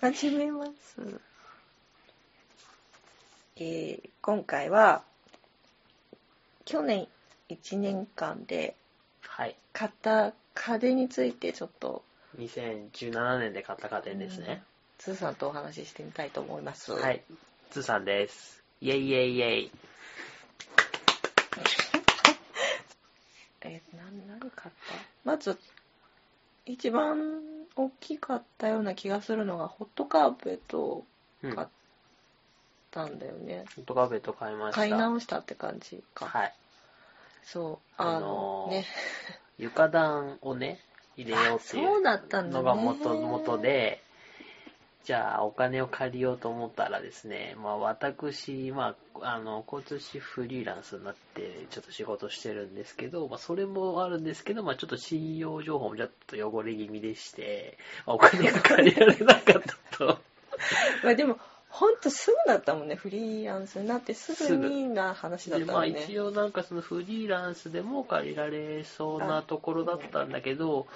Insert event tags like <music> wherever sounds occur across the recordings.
始めます。えー今回は、去年1年間ではい。買った家電についてちょっと、2017年で買った家電ですね。つーさんとお話ししてみたいと思います。は。い。つーさんです。イェイイェイイェイ。<laughs> えー、何、何買った？まず、一番大きかったような気がするのが、ホットカーペット。買ったんだよね。ホットカーペット買いました。買い直したって感じか。はい。そう。ああの、のーね。床暖をね、入れようっていううだったんだねのが元々で、じゃあお金を借りようと思ったらですね、まあ私、まあ、あの、交通士フリーランスになってちょっと仕事してるんですけど、まあそれもあるんですけど、まあちょっと信用情報もちょっと汚れ気味でして、まあお金が借りられなかったと。<laughs> まあでも、ほんとすぐだったもんね、フリーランスになってすぐにな話だったもんね。一応なんかそのフリーランスでも借りられそうなところだったんだけど、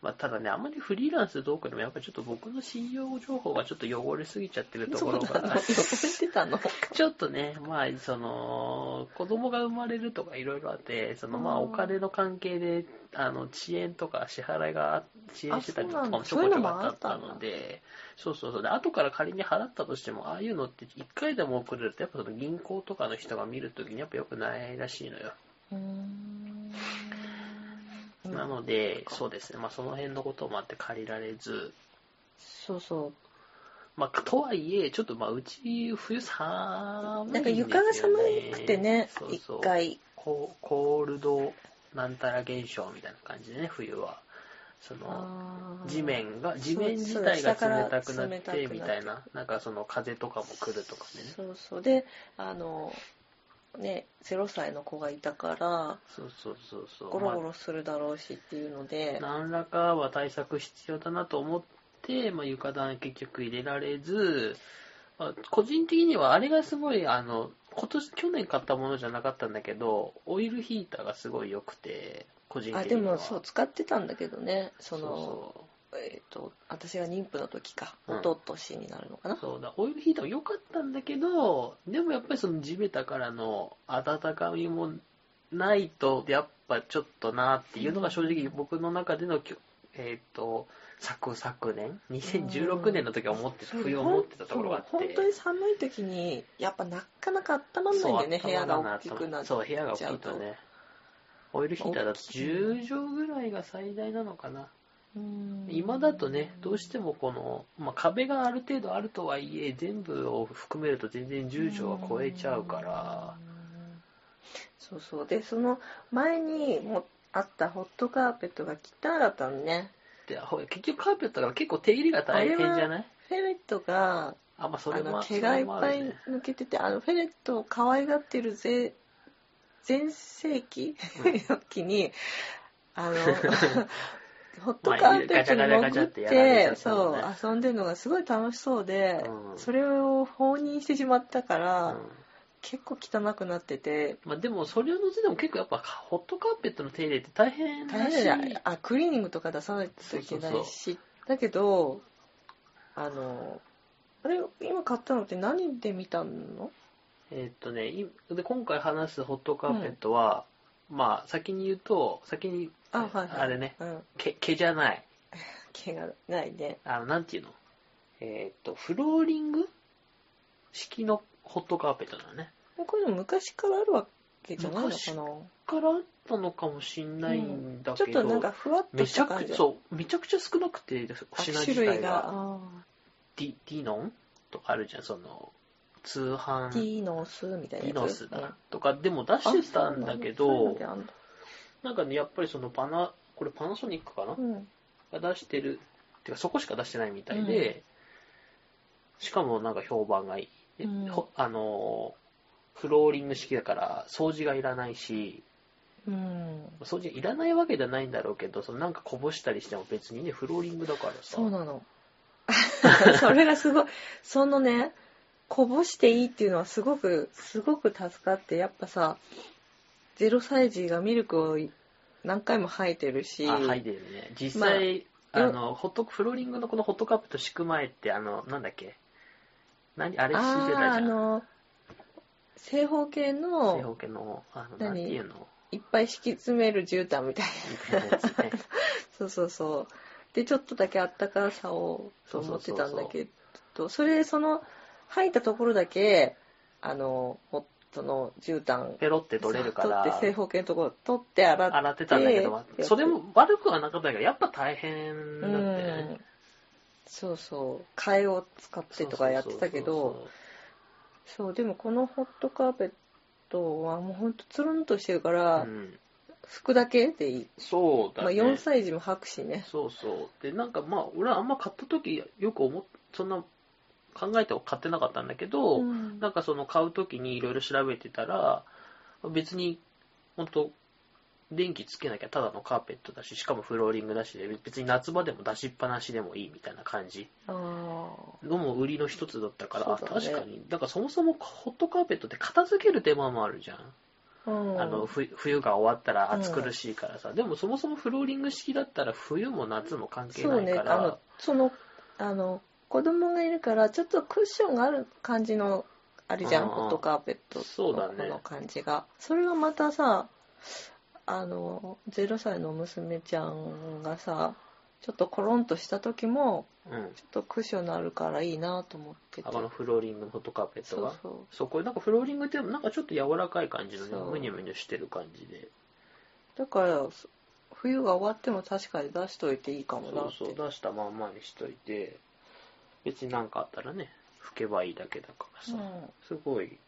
まあただね、あんまりフリーランスどうかでもやっぱりちょっと僕の信用情報がちょっと汚れすぎちゃってるところが、汚れてたの？<laughs> ちょっとね、まあその、子供が生まれるとかいろいろあって、そのまあうん。お金の関係で、あの、遅延とか支払いが、支援してたりとかもあちょこちょこあったので、そうそうそう。で、後から仮に払ったとしても、ああいうのって一回でも遅れると、やっぱその銀行とかの人が見るときにやっぱ良くないらしいのよ。なので、そうですね。まあその辺のこともあって借りられず、そうそまあとはいえ、ちょっとまあうち冬寒う。いね。なんか床が寒くてね、一回。ココールドなんたら現象みたいな感じでね、冬は。その、地面が、う地面自体が冷たくなってて、みたいな、なんかその風とかも来るとかでね。そうそう。で、あの、ね、0歳の子がいたから、そうそうそうそう。ゴロゴまロするだろうしっていうのであ、何らかは対策必要だなと思って、まあ、床暖結局入れられず、まあ、個人的にはあれがすごい、あの、今年、去年買ったものじゃなかったんだけど、オイルヒーターがすごい良くて、個人あ、的には。でもそう、使ってたんだけどね、その、そうえっ、と、私が妊婦の時か、うん。おととしになるのかな。そうだ、オイルヒーターも良かったんだけど、でもやっぱりその地べたからの温かみもないと、やっぱちょっとなっていうのが正直僕の中でのきょ、えっ、と、昨昨年、2016年の時は思ってた、冬思ってたところがあって。本当に寒い時に、やっぱなかなか温まんないんだよね、部屋が大きくなっちゃそう、部屋が大きいとね。オイルヒーターだと10畳ぐらいが最大なのかな。うん。今だとね、どうしてもこの、まあ、壁がある程度あるとはいえ、全部を含めると全然10畳は超えちゃうから、うん。そうそう。で、その前にもあったホットカーペットが汚かったのね。でほ結局カーペットが結構手入れが大変じゃない？フェレットが、あ、まあそあれもの毛がいっぱい抜けてて、あのフェレットを可愛がってるぜ全盛期の時に、あの、ホットカーペットに潜っってそう、遊んでるのがすごい楽しそうで、うん。それを放任してしまったから、うん結構汚くなってて、まあでもそれを除いても結構やっぱホットカーペットの手入れって大変大だし変だよあ、クリーニングとか出さないといけないし、だけど、あの、あれ、今買ったのって何で見たの？えーっとね、いで今回話すホットカーペットは、まあ先に言うと、先に、あ、はいはい。あれね、うん。毛毛じゃない。<laughs> 毛がないね。あの、なんていうの？えーっと、フローリング式のホットカーペットなのね。こういうの昔からあるわけじゃないの昔かな？からあったのかもしんないんだけど、ちょっとなんかふわっとめちゃくちゃ、そう、めちゃくちゃ少なくて、あ品種類が。自体が。あディディノンとかあるじゃん、その、通販。ーディノスみたいなデやつ？ィノスだ、うんとか。でも出してたんだけど、あそうなんだ。そういうのなんかね、やっぱりそのパナ、これパナソニックかな、うん。が出してる、てかそこしか出してないみたいで、しかもなんか評判がいい。でうん。ほあのー、フローリング式だから掃除がいらないし、うん。掃除いらないわけじゃないんだろうけど、そのなんかこぼしたりしても別にね、フローリングだからさ。そうなの。<laughs> それがすごい、そのね、こぼしていいっていうのはすごく、すごく助かって、やっぱさ、0歳児がミルクを何回も吐いてるし、あ、はいでるね。実際、あの、ホット、フローリングのこのホットカット敷く前って、あの、なんだっけ？何？あれ敷いてたじゃん。あの、正方形正の方形の、あの、何？なんていうの？いっぱい敷き詰める絨毯みたいみたいなやつね。な。<laughs> そうそうそう。で、ちょっとだけあったかさをと思ってたんだけど、それ、その、入ったところだけ、あの、ホットの絨毯、ペロって取れるから。取って正方形のところ取って洗って。洗ってたんだけど、でそれも悪くはなかったけど、やっぱ大変だったようねん。そうそう。替えを使ってとかやってたけど、そう、でもこのホットカーペットはもうほんとつるんとしてるかそうそうら、うん拭くだけでいい。まあそうだね。4歳児も履くしね。そうそう。で、なんかまあ、俺はあんま買った時、よく思っ、そんな考えては買ってなかったんだけど、うんなんかその買う時にいろいろ調べてたら、別に、本当電気つけなきゃただのカーペットだし、しかもフローリングだしで、別に夏場でも出しっぱなしでもいいみたいな感じ。あのも売りの一つだったから、ね。確かに。だからそもそもホットカーペットって片付ける手間もあるじゃん。あ。の、ふ冬が終わったら暑苦しいからさ、でもそもそもフローリング式だったら冬も夏も関係そうね、ないから、あの、その、あの、子供がいるから、ちょっとクッションがある感じの、あるじゃん、うんうん。ホットカーペットそうだね。の感じが。それがまたさ、あの、0歳の娘ちゃんがさ、ちょっとコロンとした時も、うん。ちょっとクッションのあるからいいなと思ってて。あこのフローリングのホットカーペットが。そうそう。これなんかフローリングってなんかちょっと柔らかい感じのね、ムニュムニュしてる感じで。だから、冬が終わっても確かに出しといていいかもなって。そうそう、出したまんまにしといて、別になんかあったらね、拭けばいいだけだからさ、うんすごい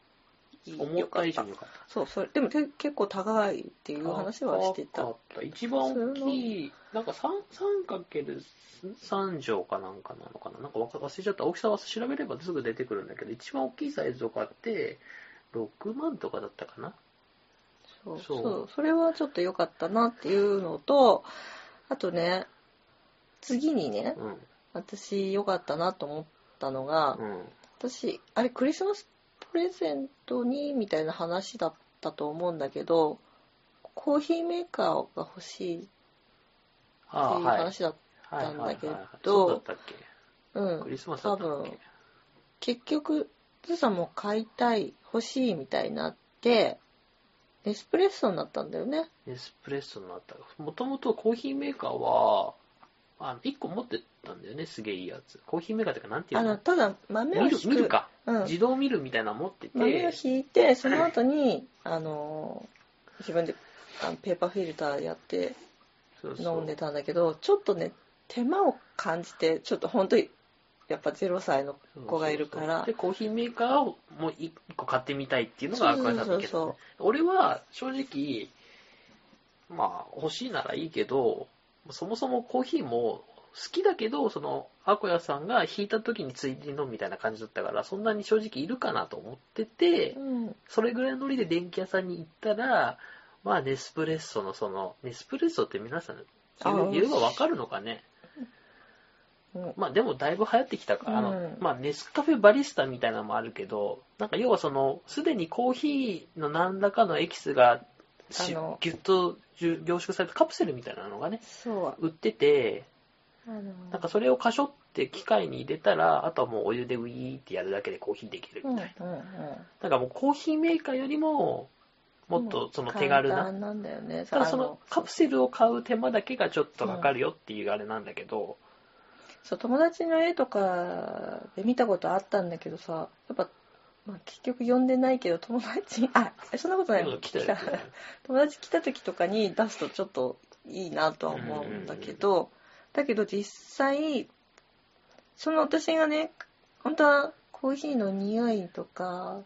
思った以上かった。そう、それ、でもて結構高いっていう話はしてた。高かった一番大きい、なんか 3×3 畳かなんかなのかななんか忘れちゃった。大きさは調べればすぐ出てくるんだけど、一番大きいサイズを買って、6万とかだったかなそうそうそうそれはちょっと良かったなっていうのと、あとね、次にね、うん。私良かったなと思ったのが、うん。私、あれクリスマスプレゼントにみたいな話だったと思うんだけど、コーヒーメーカーが欲しいっていう。話だっはいたんだけどはいはいはいそうだったっけ？うんクリスマスだったっけ？結局、ズさんも買いたい、欲しいみたいになって、エスプレッソになったんだよね。エスプレッソになった。もともとコーヒーメーカーは、あの、1個持ってたんだよね、すげえいいやつ。コーヒーメーカーってか、なんていうの？あの、ただ豆をミル、引く。ミルか。うん。自動ミルみたいなの持ってて、豆を引いて、その後に、あの、自分であのペーパーフィルターやってそうそう。飲んでたんだけど、ちょっとね、手間を感じて、ちょっと本当に、やっぱ0歳の子がいるから。で、コーヒーメーカーをもう1個買ってみたいっていうのがアクアさんの意見だそうね俺は正直、まあ欲しいならいいけど、そもそもコーヒーも好きだけど、その、アコヤさんが引いた時についでに飲むみたいな感じだったから、そんなに正直いるかなと思ってて、うん。それぐらいのノリで電気屋さんに行ったら、まあネスプレッソのその、ネスプレッソって皆さんあ言えばわかるのかね？うんまあでもだいぶ流行ってきたから、あのうん、まあネスカフェバリスタみたいなのもあるけど、なんか要はその、すでにコーヒーの何らかのエキスがギュッと凝縮されたカプセルみたいなのがね。売ってて、なんかそれをカショって機械に入れたら、あとはもうお湯でウィーってやるだけでコーヒーできるうんうんみたいな。うん。なんかもうコーヒーメーカーよりも、もっとその手軽な。なんだよね。ただそあのカプセルを買う手間だけがちょっとかかるよっていうあれなんだけど、そう友達の絵とかで見たことあったんだけどさやっぱ、まあ、結局呼んでないけど友達あそんなことない今度来た <laughs> 友達来た時とかに出すとちょっといいなとは思うんだけど、だけど実際その私がね本当はコーヒーの匂いとか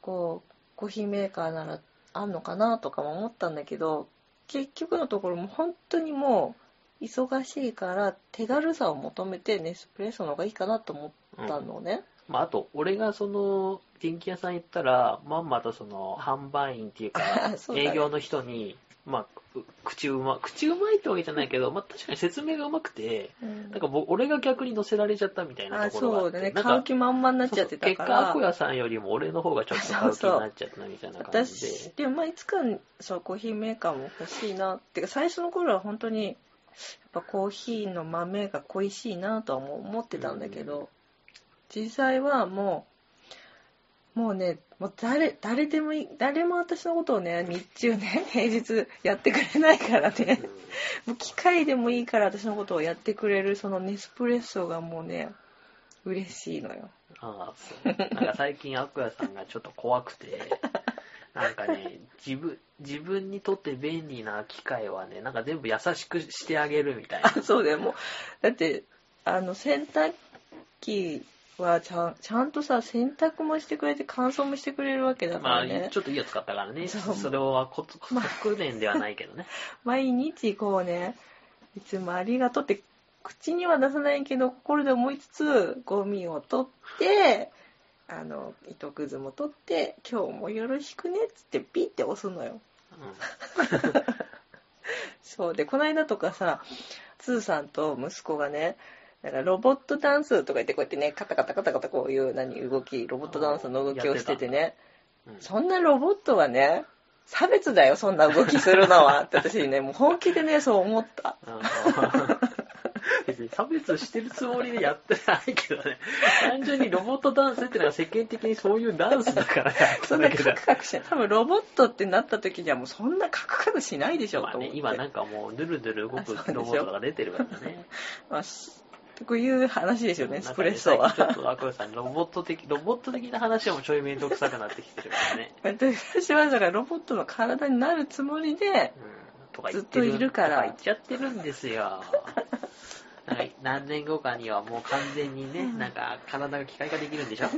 こうコーヒーメーカーならあんのかなとかも思ったんだけど結局のところもう本当にもう忙しいから手軽さを求めてネスプレッソの方がいいかなと思ったのね、まあ、あと、俺がその、電気屋さん行ったら、まんまとその、販売員っていうか <laughs> 営業の人に、まあ、う口うま、口うまいってわけじゃないけど、まあ、確かに説明がうまくて、うん。なんか僕、俺が逆に乗せられちゃったみたいなあところがあって、そうだね。買う気満々になっちゃってた結果、からアコヤさんよりも俺の方がちょっと買う気になっちゃったなみたいな感じ私で。でもまあいつかそうコーヒーメーカーも欲しいなって。か最初の頃は本当にぱコーヒーの豆が恋しいなとは思ってたんだけど、実際はもう、もうね、もう誰、誰でもいい、誰も私のことをね、日中ね、<laughs> 平日やってくれないからね、もう機械でもいいから私のことをやってくれるそのネスプレッソがもうね、嬉しいのよ。ああ、そう。なんか最近、アクアさんがちょっと怖くて、<laughs> なんかね、自分、自分にとって便利な機械はね、なんか全部優しくしてあげるみたいな。あそうだよ、もう。だって、あの、洗濯機はちゃんちゃんとさ、洗濯もしてくれて乾燥もしてくれるわけだかまあ、らね。ちょっといいやつ買ったからね。そうそれはコツ、国連ではないけどね。毎日こうね、いつもありがとうって、口には出さないけど、心で思いつつ、ゴミを取って、あの、糸くずも取って、今日もよろしくねっつってピッて押すのよ。<laughs> そうで、この間とかさ、つーさんと息子がね、なんかロボットダンスとか言ってこうやってね、カタカタカタカタこういう何動き、ロボットダンスの動きをしててね、そんなロボットはね、差別だよ、そんな動きするのは。って私ね、もう本気でね、そう思った。うん別に差別してるつもりでやってないけどね。単純にロボットダンスってのが世間的にそういうダンスだからそんなカク。カクしない。多分ロボットってなった時にはもうそんなカクカクしないでしょ、まあと思って。、ね今なんかもうヌルヌル動くロボットが出てるからね。<laughs> まあ、しこういう話ですよね、スプレッソは。ちょっとアクロさん、ロボット的、ロボット的な話はもうちょい面倒くさくなってきてるからね。私はだからロボットの体になるつもりで。ずっといるから言っちゃってるんですよ。何年後かにはもう完全にね、なんか体が機械化できるんでしょ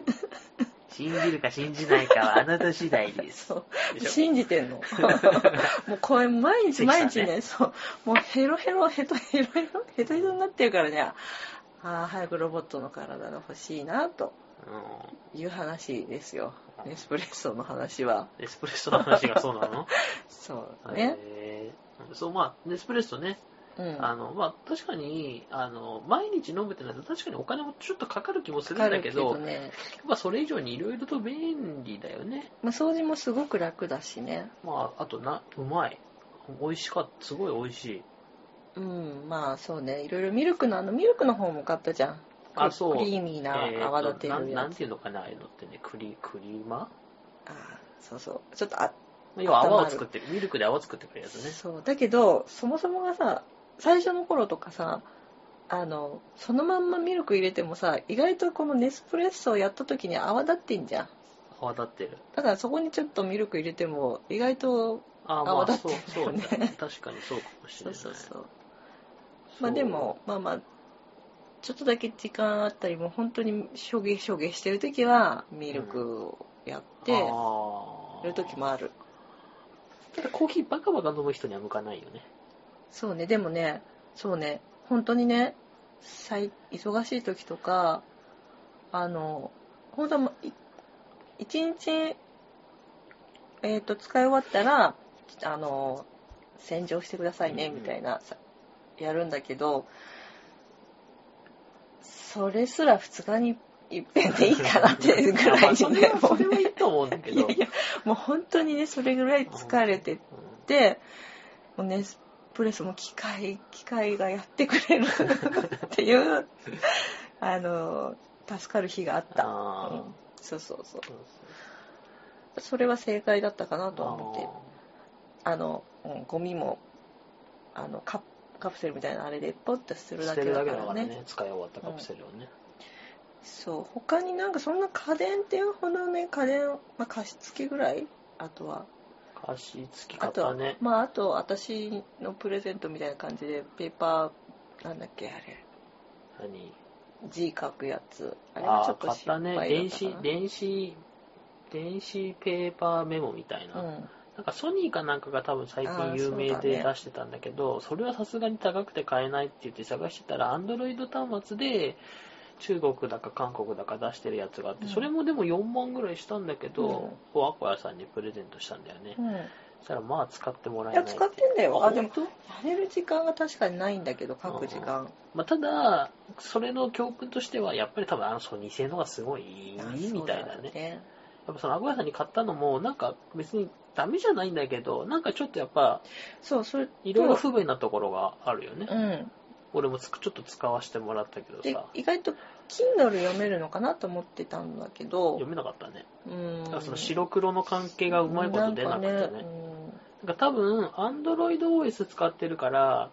信じるか信じないかはあなた次第です。信じてんの？<laughs> もうこれ毎日毎日ね、そう、もうヘロヘロ、ヘトヘロヘロ、ヘトヘトになってるからね、ああ、早くロボットの体が欲しいな、とういう話ですよ。ネスプレッソの話は。ん。エスプレッソの話がそうなの？<laughs> そうね。そう、まあ、エスプレッソね、うん。あの、まあ、確かに、あの、毎日飲むってなると確かにお金もちょっとかかる気もするんだけど、どね。まあ、それ以上にいろいろと便利だよね。まあ、掃除もすごく楽だしね。まあ、あとな、うまい。美味しかった。すごい美味しい。うん、まあそうね。いろいろミルクの、あのミルクの方も買ったじゃん。あそうクリーミーな泡立てなんなんるやつ。ていうのかな、ああいうのってね、クリ、クリーマあそうそう。ちょっとあ、ー要は泡を作ってる。ミルクで泡作ってくれるやつね。そう。だけど、そもそもがさ、最初の頃とかさ、あの、そのまんまミルク入れてもさ、意外とこのネスプレッソをやった時に泡立ってんじゃん。泡立ってる。だからそこにちょっとミルク入れても、意外と、ああ、まあ、泡立そうって、るそうよねだね。確かにそうかもしそれない。うそうそう。まあでも、まあまあ、ちょっとだけ時間あったり、もう本当にしょげしょげしてる時は、ミルクをやって、やる時もある。ただコーヒーバカバカ飲む人には向かないよね。そうね、でもね、そうね、本当にね、最忙しい時とか、あの、本当は一日、えっ、と、使い終わったら、あの、洗浄してくださいね、うんみたいな、さやるんだけど、それすら2日に一遍でいいかなっていうぐらいにね、まあそれはいいと思うんだけど。いやいや、もう本当にね、それぐらい疲れてうんで、もうネスプレッソも機械、機械がやってくれる <laughs> っていう、あの、助かる日があった。うんそうそうそう。それは正解だったかなとは思ってる。あの、うん、ゴミも、あの、カカプセルみたいなあれでポッとするだけだからね。ね、使い終わったカプセルをね。そう、他になんかそんな家電っていうほどね、家電、まあ、加湿器ぐらいあとは。加湿器あとは、型ね。まあ、あと、私のプレゼントみたいな感じで、ペーパー、なんだっけ、あれ、何？字書くやつ。あれはああ、ちょっとったね。電子電子、電子ペーパーメモみたいな。うん。なんかソニーかなんかが多分最あ近ー有名で出してたんだけど、それはさすがに高くて買えないって言って探してたら、アンドロイド端末で中国だか韓国だか出してるやつがあって、うんそれもでも4万ぐらいしたんだけど、うんアコヤさんにプレゼントしたんだよね。うん。そしたらまあ使ってもらえいや、ない使ってんだよ。あ、でも、やれる時間が確かにないんだけど、書く時間。まあ、ただ、それの教訓としては、やっぱり多分あのソニー製のがすごいいいあみたいだね。やっぱそのアゴヤさんに買ったのも、なんか別にダメじゃないんだけど、なんかちょっとやっぱ、そう、それと、いろいろ不便なところがあるよね。うん。俺もつくちょっと使わせてもらったけどでさ、、意外と Kindle 読めるのかなと思ってたんだけど。読、めなかったね。うん。だからその白黒の関係がうまいこと出なくてね。なん。なんかねか多分、Android OS 使ってるから、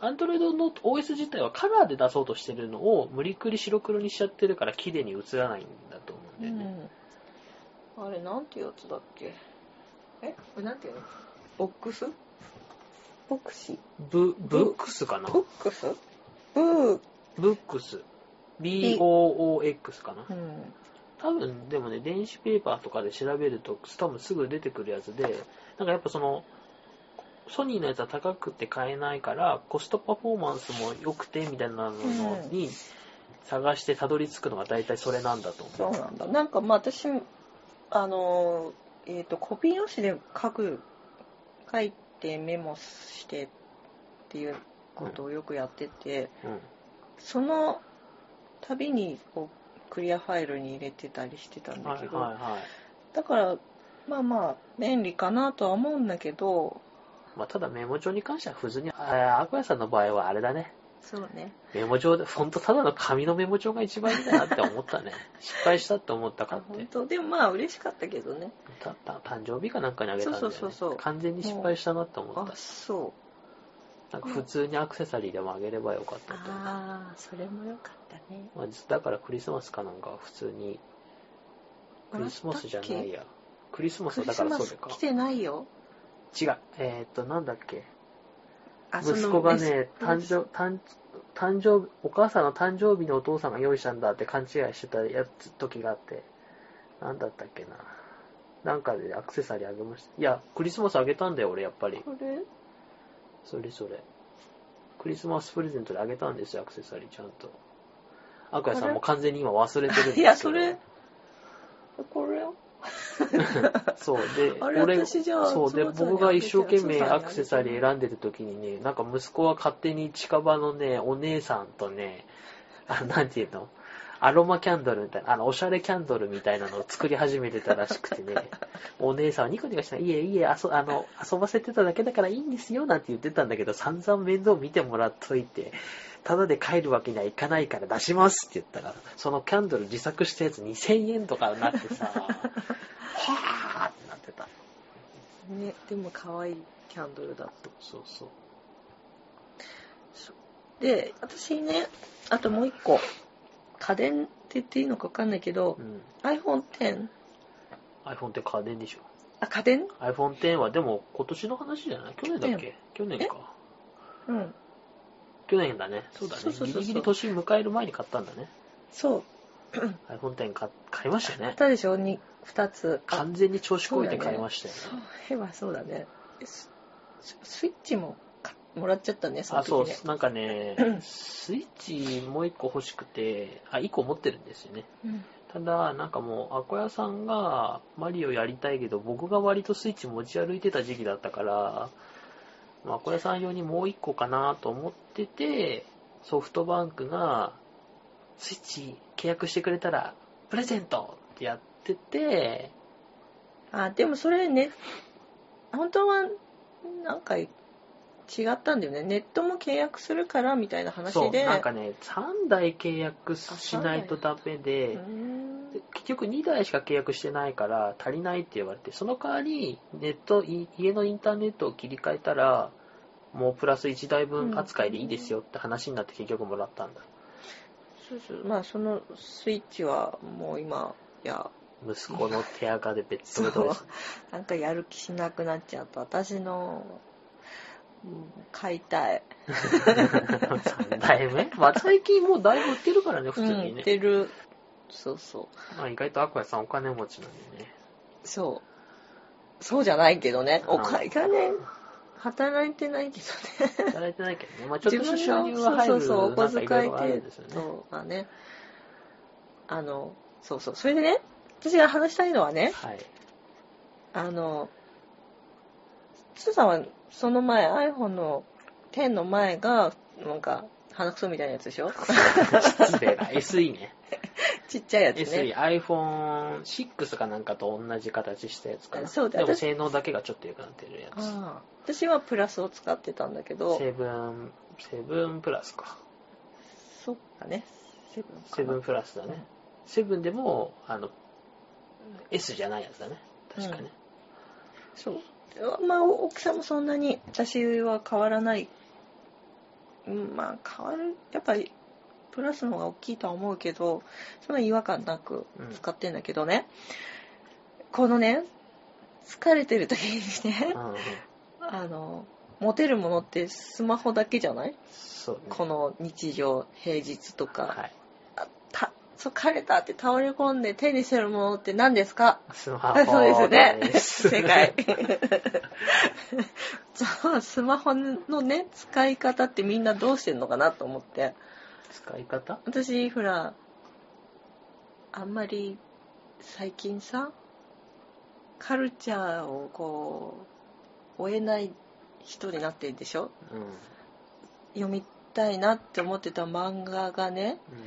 Android の OS 自体はカラーで出そうとしてるのを無理くり白黒にしちゃってるから綺麗に映らないんだと思うんうだよね。ん、あれなんていうやつだっけ？え？これなんていうの？ボックス？ボクシブ、ブックスかな？ボックス？ブー、ブックス。BOOX かな？うん、多分、でもね、電子ペーパーとかで調べると、多分すぐ出てくるやつで、なんかやっぱその、ソニーのやつは高くて買えないから、コストパフォーマンスも良くて、みたいなのに探してたどり着くのが大体それなんだと思う。そうなんだ。なんかまあ私あのえっ、とコピー用紙で書く書いてメモしてっていうことをよくやってて、うん。その度にこうクリアファイルに入れてたりしてたんだはいけど、はいはい。だからまあまあ便利かなとは思うんだけどまあ、ただメモ帳に関しては普通に、あアクアさんの場合はあれだね。そうねメモ帳で、ほんとただの紙のメモ帳が一番いいんだなって思ったね。<laughs> 失敗したって思ったかあって本。当でもまあ嬉しかったけどねたた誕生日かなんかにあげたんだよ、ね。そうそうそうそう完全に失敗したなって思っあた。そうなんか普通にアクセサリーでもあげればよかったう。ああそれもよかったねまあ、だからクリスマスかなんかは普通に、クリスマスじゃないや。クリスマスはだからそれか。ス来てないよ違う。えー、っと、なんだっけ？あ息子がね、誕生、誕誕生日、お母さんの誕生日にお父さんが用意したんだって勘違いしてたやつ、時があって。なんだったっけな。なんかでアクセサリーあげました。いや、クリスマスあげたんだよ、俺、やっぱり。これ？それそれ。クリスマスプレゼントであげたんですよ、アクセサリーちゃんと。アクヤさんも完全に今忘れてるんですけど。<laughs> いやそれこれよ <laughs> そう、で、あれ俺、私じゃあそう、で、僕が一生懸命アクセサリー選んでる時にね、なんか息子は勝手に近場のね、お姉さんとね、あなんていうの？アロマキャンドルみたいな、あの、おしゃれキャンドルみたいなのを作り始めてたらしくてね、<laughs> お姉さんはニコニコして、い。えいえ、あそ、あの、遊ばせてただけだからいいんですよ、なんて言ってたんだけど、散々面倒見てもらっといて、ただで帰るわけにはいかないから出しますって言ったら、そのキャンドル自作したやつ2000円とかになってさ、<laughs> はぁーってなってた。ねでも可愛いキャンドルだったそうそう。で私ねあともう一個家電って言っていいのか分かんないけどう、ん。iPhone X iPhone って家電でしょ。あ家電？iPhone X はでも今年の話じゃない？去年だっけ？去年か。うん去年だね。そうだね。そうそうそうそうギリギリ年迎える前に買ったんだね。そう <clears throat> iPhone X 買買いましたね。買ったでしょ？に2つあ完全に調子こいて買いましたよね。そういえばそうだねススイッチも買もらっちゃったねそのあ、そう時ね、なんかねうん、<clears throat> スイッチもう一個欲しくて、あ、一個持ってるんですよね。うんただ、なんかもう、アコヤさんがマリオやりたいけど、僕が割とスイッチ持ち歩いてた時期だったから、まあこれさん用にもう一個かなと思ってて、ソフトバンクが、スイッチ契約してくれたら、プレゼントってやってて、あでもそれね本当はなんか違ったんだよね。ネットも契約するからみたいな話そう、でなんかね、3台契約しないとダメで結局2台しか契約してないから足りないって言われて、その代わりネット、い家のインターネットを切り替えたら、もうプラス1台分扱いでいいですよって話になって結局もらったんだ。そうそう。まあそのスイッチはもう今いや息子の手垢で別途。なんかやる気しなくなっちゃった。私の、うん買いたい。3台目まあ最近もうだいぶ売ってるからね、普通にうん、ね。出る。そうそう。まあ意外とアクアさんお金持ちなんでね。そう。そうじゃないけどね。おあ金ね働いてないけどね。働いてないけどね。まあちょっと収入は入るそうそうそうお小遣い。程度がね。あのそうそう。それでね私が話したいのはねはい。あのつーさんはその前 iPhone の10の前がなんか鼻くそみたいなやつでしょ？失礼な。SE ね。ちっちゃいやつね SE、ね。iPhone6 かなんかと同じ形したやつかな。そうだでも性能だけがちょっと良くなってるやつ。私はプラスを使ってたんだけど、セブン、セブンプラスか。そっかね。セブンセブンプラスだね。セブンでも、あの、S じゃないやつだね。確かね。そう。まあ、大きさもそんなに私は変わらない。うんまあ、変わる。やっぱり、プラスの方が大きいとは思うけど、そんな違和感なく使ってんだけどね。このね、疲れてる時にねう、んうん。あの、持てるものってスマホだけじゃない？ね。この日常、平日とか。はい。疲れたって倒れ込んで手にしてるものって何ですか？スマホあそうですよね正解。<laughs> じゃあ、スマホのね、使い方ってみんなどうしてんのかなと思って。使い方？私、ほら、あんまり最近さ、カルチャーをこう、追えない人になってるでしょ？うん。読みたいなって思ってた漫画がね、うん。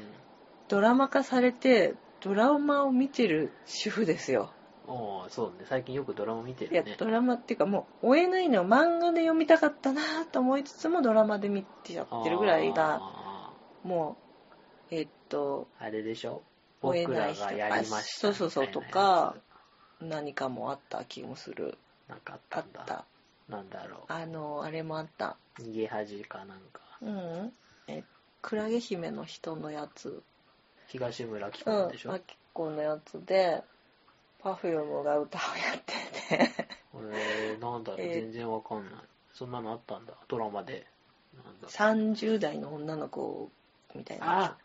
ドラマ化されて、ドラマを見てる主婦ですよ。おーそうね。最近よくドラマ見ていや、るね。ドラマっていうかもう追えないのよ漫画で読みたかったなと思いつつもドラマで見てちゃってるぐらいがあもうえっとーあれでしょ？追えない人がやりましそうそうそうとか何かもあった気もするなんかあっあったなんだろあのあれもあったう。逃げ恥かなんか。うんえクラゲ姫の人のやつ東村紀うん子でしょ、あきこのやつでパフュームが歌をやってて。えー、なんだろう、えー。全然わかんない。そんなのあったんだ？ドラマで。なんだ30代の女の子みたいな。あ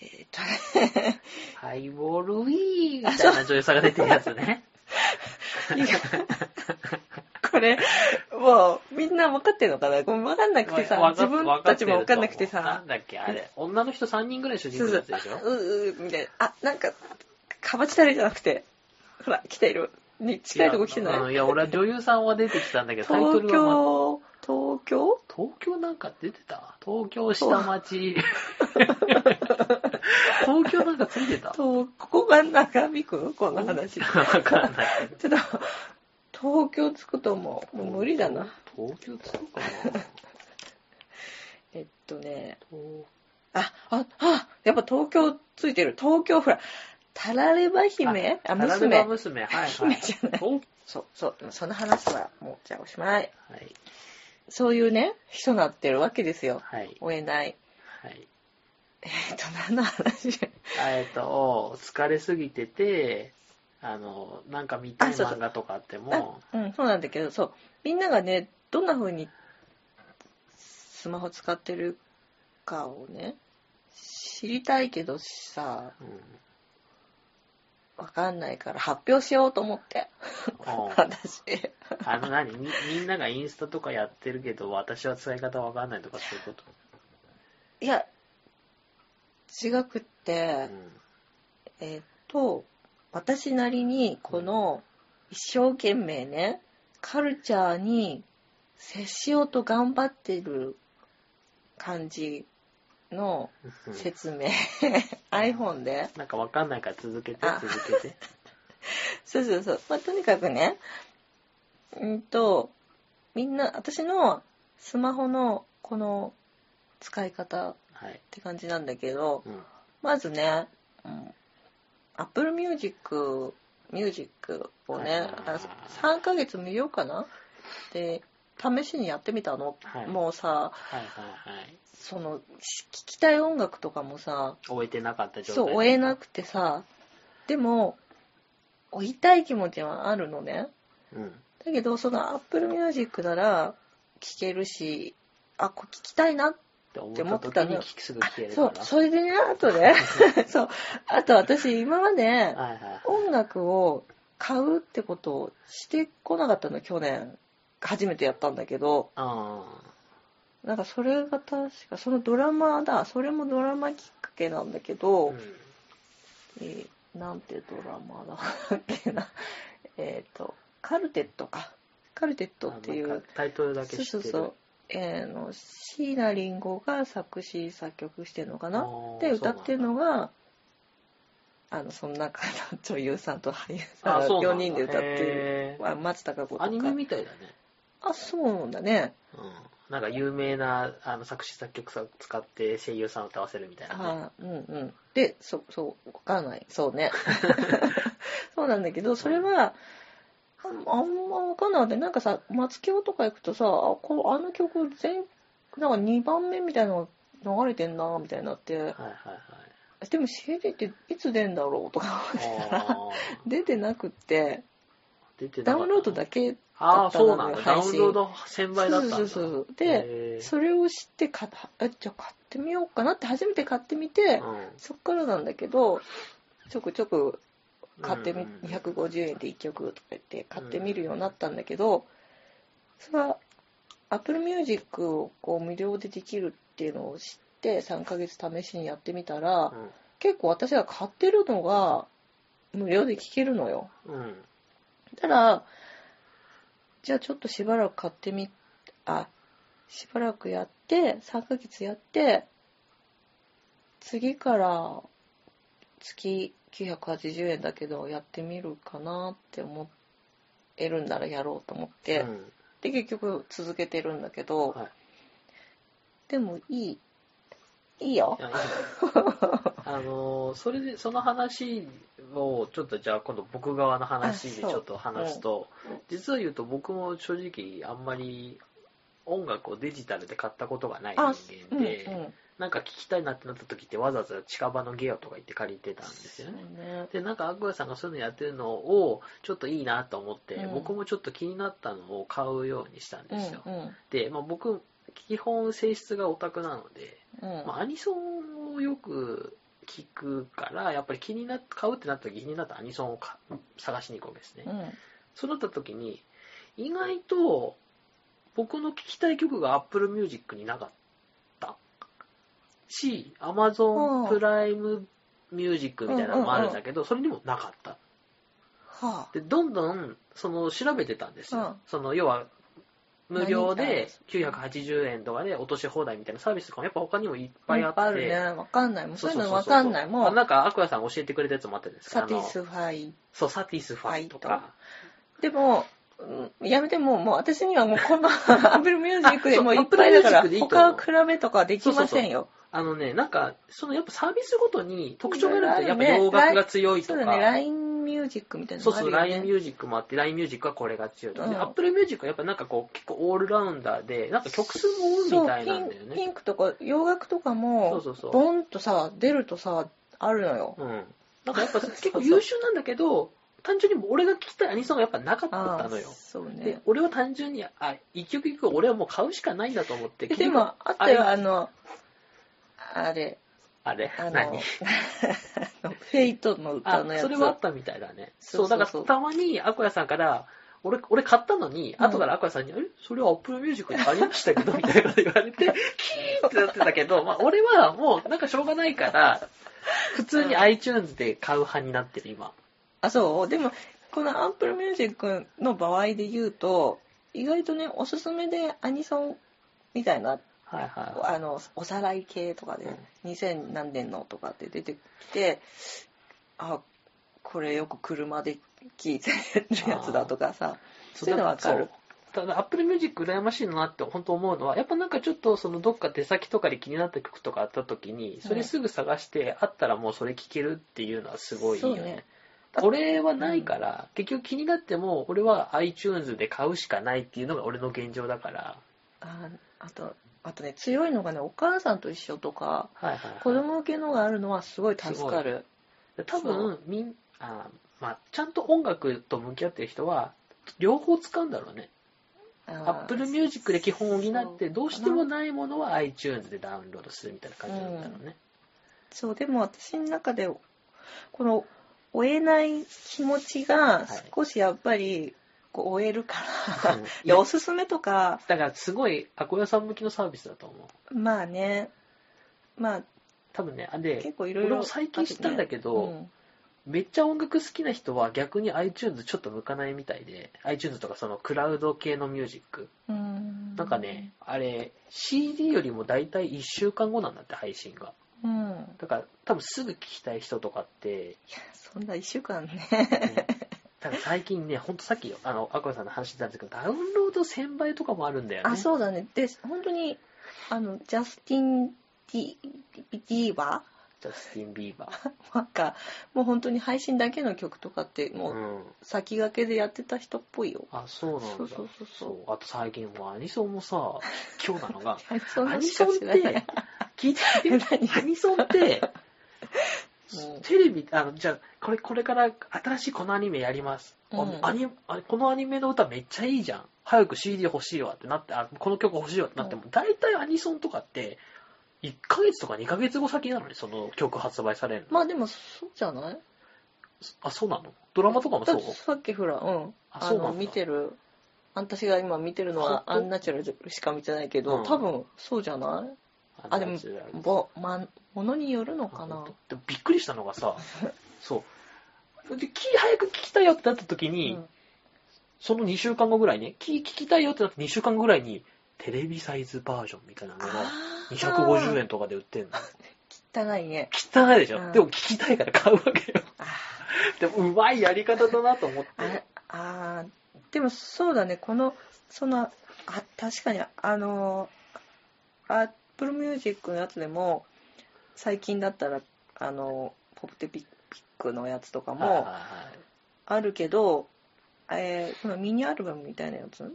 えーっとね。ハイボールウィーみたいな女優さんが出てるやつね。<laughs> これ、もう、みんな分かってるのかな？分かんなくてさ、自分たちも分かんなくてさ。なんだっけ、あれ。女の人3人ぐらい主人公のやつでしょ？うう。みたいな。あ、なんか、かばちたりじゃなくて、ほら、来ている。に近いとこ来てない？いや、俺は女優さんは出てきたんだけど、タイトル東は、ま、京、東京？東京なんか出てた？東京下町。<laughs> 東京なんかついてた？ここが長引くこの話。<laughs> ちょかんない。っと、東京つくともう、もう無理だな。。東京つくかな <laughs> えっとね、東あ、あ、あ、やっぱ東京ついてる。東京、ほら、タラレバ姫？あ、タラレ娘バ。娘。はいはい。姫じゃないおそう、そう、その話はもう、じゃあおしまい。はい。そういうね、人なってるわけですよ。はい。追えない。はい。えっと、何の話？<laughs> えっと、疲れすぎてて、あの、なんか見たい漫画とかあってあも、うん、そうなんだけど、そう。みんながね、どんな風にスマホ使ってるかをね、知りたいけどさ、うんわかんないから発表しようと思って。おう私。あの何？みみんながインスタとかやってるけど、私は使い方わかんないとかそういうこと？いや、違くっうて、ん。えっと、私なりにこの一生懸命ね、カルチャーに接しようと頑張ってる感じのうん説明、iPhone で。なんかわかんないから続けて、あ続けて。<laughs> そうそうそう。まあ、とにかくね、うんと、みんな、私のスマホのこの使い方っはい。て感じなんだけど、うん。まずね、うん、Apple Music、Music をね、あ3ヶ月無料かな？で、試しにやってみたの。はいもうさ、はいはいはい。その、し聞きたい音楽とかもさ、終えてなかった状態そう、追えなくてさ、でも、追いたい気持ちはあるのね。うん。だけど、その Apple Music なら聞けるし、あ、これ聞きたいなっって思った時に聞きすぐ聞けるそう、から。それでね、あとね、<laughs> そう、あと私今まで。音楽を買うってことをしてこなかったの、去年。初めてやったんだけど、あなんかそれが確か、そのドラマだ、それもドラマきっかけなんだけあ。ど、うん。えーなんてドラマだっけな。<laughs> えっ、と、カルテットか。カルテットっていうタイトルだけ知ってる。そうそう。えーの椎名林檎が作詞作曲してるのかな？で歌ってるのがあのその中の女優さんと俳優さんが4あそうなんだ。人で歌ってる。あ松たか子とか。アニメみたいだね。あそうだね。うん。なんか有名なあの作詞作曲さ使って声優さんを歌わせるみたいなね。あうんうん。でそそうわかんない。そうね。<laughs> <laughs> そうなんだけどそれはああんまわかんなかった。なんかさ松京とか行くとさあこうあの曲全なんか2番目みたいなのが流れてんなみたいになって。はいはいはい。でも CD っていつ出んだろうとか思ってたら出てなくってダウンロードだけああ、だったのそうなんだ。ダウンロード1000倍だったんだ。そうそうそうでそれを知ってかあじゃあ買ってみよう。かなって初めて買ってみて、うんそっからなんだけどちょくちょく買ってみ、うんうん250円で1曲とか言って買ってみるようになったんだけど、それは Apple Music をこう無料でできるっていうのを知って3ヶ月試しにやってみたら、結構私が買ってるのが無料で聴けるのよ。うん。うん。たら、じゃあちょっとしばらく買ってみ、あ、しばらくやって、3ヶ月やって、次から月980円だけどやってみるかなって思えるんならやろうと思って、うん。で結局続けてるんだけど、はい。でもいい、いいよ。<laughs> あのーそれで、その話を、ちょっとじゃあ今度僕側の話でちょっと話すと、実は言うと僕も正直あんまり音楽をデジタルで買ったことがないあ、人間で、うんうんなんか聞きたいなってなった時ってわざわざ近場のゲオとか行って借りてたんですよね。ねで、なんかアクアさんがそういうのやってるのをちょっといいなと思って、うん僕もちょっと気になったのを買うようにしたんですよ。うんうんで、まあ、僕、基本性質がオタクなので、うんまあ、アニソンをよく聞くから、やっぱり気になっ買うってなった時気になったアニソンをか探しに行くわけですね。うんそうなった時に、意外と僕の聞きたい曲が Apple Music になかった。し、う Amazon んプライムミュージックみたいなのもあるんだけど、それにもなかった。はあで、どんどん、その、調べてたんですよ。うんその、要は、無料で何980円とかで落とし放題みたいなサービスとかもやっぱ他にもいっぱいあって。あるね。わかんない。もうそういうのわそうそうそうかんない。もう、あなんか、アクアさん教えてくれたやつもあったんです Spotify。そう、 Spotify とか。でも、うんやめてもう、もう私にはもうこの <laughs> Apple Music でそうもういっぱいだから、他を比べとかできませんよ。あのね、なんか、そのやっぱサービスごとに特徴があるんですよ。やっぱ洋楽が強いとか。そうだね、LINE Music みたいなそうそう、のもあるよ LINE ね。ミュージックもあって、LINE ミュージックはこれが強いとか。でうん Apple Music はやっぱなんかこう、結構オールラウンダーで、なんか曲数も多いみたいなんだよそうピンピね。ンクとか洋楽とかも、そうそうそうボンとさ、出るとさ、あるのよ。うん。なんかやっぱそうそう結構優秀なんだけど、単純に俺が聞きたいアニソンがやっぱなかああったのよ。そうでね。、俺は単純に、あ、一曲一曲俺はもう買うしかないんだと思って。でも、あったよ、ああの、あれ、あれ？あの、何？<laughs> フェイトの歌あのやつ。それはあったみたいだね。そうだからたまにアコヤさんから、俺、俺買ったのに、うん後からアコヤさんに、え、それは Apple Music にありましたけど、みたいなこと言われて、キーってなってたけど、まあ俺はもうなんかしょうがないから、普通に iTunes で買う派になってる、今。あ、そう？でも、この Apple Music の場合で言うと、意外とね、おすすめでアニソンみたいな、はいはい。あの、おさらい系とかで、2000何年のとかって出てきて、あ、これよく車で聴いてるやつだとかさ、そういうのわかる。ただ、Apple Music 羨ましいなって本当思うのは、やっぱなんかちょっとそのどっか出先とかで気になった曲とかあった時に、それすぐ探して、あったらもうそれ聴けるっていうのはすごいよねね。俺はないから、結局気になっても、俺は iTunes で買うしかないっていうのが俺の現状だから。ああと、あとね、強いのがね、お母さんと一緒とか、はいはい、はい。子供向けのがあるのはすごい助かる。多そ分、みん、あまあ、ちゃんと音楽と向き合ってる人は、両方使うんだろうね。Apple Music で基本を補って、どうしてもないものは iTunes でダウンロードするみたいな感じなんだろうね。そう、でも私の中で、この、追えない気持ちが少しやっぱり、こう追えるから、<laughs> おすすめとか、だからすごい、アコヤさん向きのサービスだと思う。まあね、まあ、多分ね、あで、結構いろいろ。俺も最近知ったんだけど、うんめっちゃ音楽好きな人は逆に iTunes ちょっと向かないみたいで、iTunes とかそのクラウド系のミュージック。うんなんかね、あれ、CD よりも大体1週間後なんだって、配信が。うん。いだから多分すぐ聞きたい人とかって、や、そんな一週間ね。ねただ最近ね、ほんとさっき、あの、アコヤさんの話してたんですけど、ダウンロード1000倍とかもあるんだよね。あ、そうだね。で、本当に、あの、ジャスティン・ディーバジャスティン・ビーバー。ーなんか、もう本当に配信だけの曲とかって、もう、うん。先駆けでやってた人っぽいよ。あ、そうなんだ。そうそうそうそうあと最近もうアニソンもさ、<laughs> 今日なのが、アニソンって、聞いてみて <laughs> 何？アニソンって、う <laughs> んテレビ、あの、じゃあ、これ、これから新しいこのアニメやります。あうん。アニあこのアニメの歌めっちゃいいじゃん。早く CD 欲しいわってなって、あこの曲欲しいわってなっても、大体アニソンとかって、1ヶ月とか2ヶ月後先なのに、その曲発売されるの？まあでも、そうじゃない？あ、そうなの？ドラマとかもそう？さっきほら、うん。あそうなんだ。見てる、私が今見てるのはアンナチュラルしか見てないけど、うん。多分そうじゃない？あ、でもぼ、ま、ものによるのかな？でもびっくりしたのがさ、<laughs> そう。で、キー早く聞きたいよってなった時に、うんその2週間後ぐらいね、キー聞きたいよってなって2週間後ぐらいに、テレビサイズバージョンみたいなのが、あー250円とかで売ってんの。汚いね。汚いでしょ、うんでも聞きたいから買うわけよ。あでも、うまいやり方だなと思って。ーあー、でもそうだね、この、その、あ、確かに、あの、 Apple Music のやつでも、最近だったら、あの、ポプテピックのやつとかもあるけど、えーそのミニアルバムみたいなやつ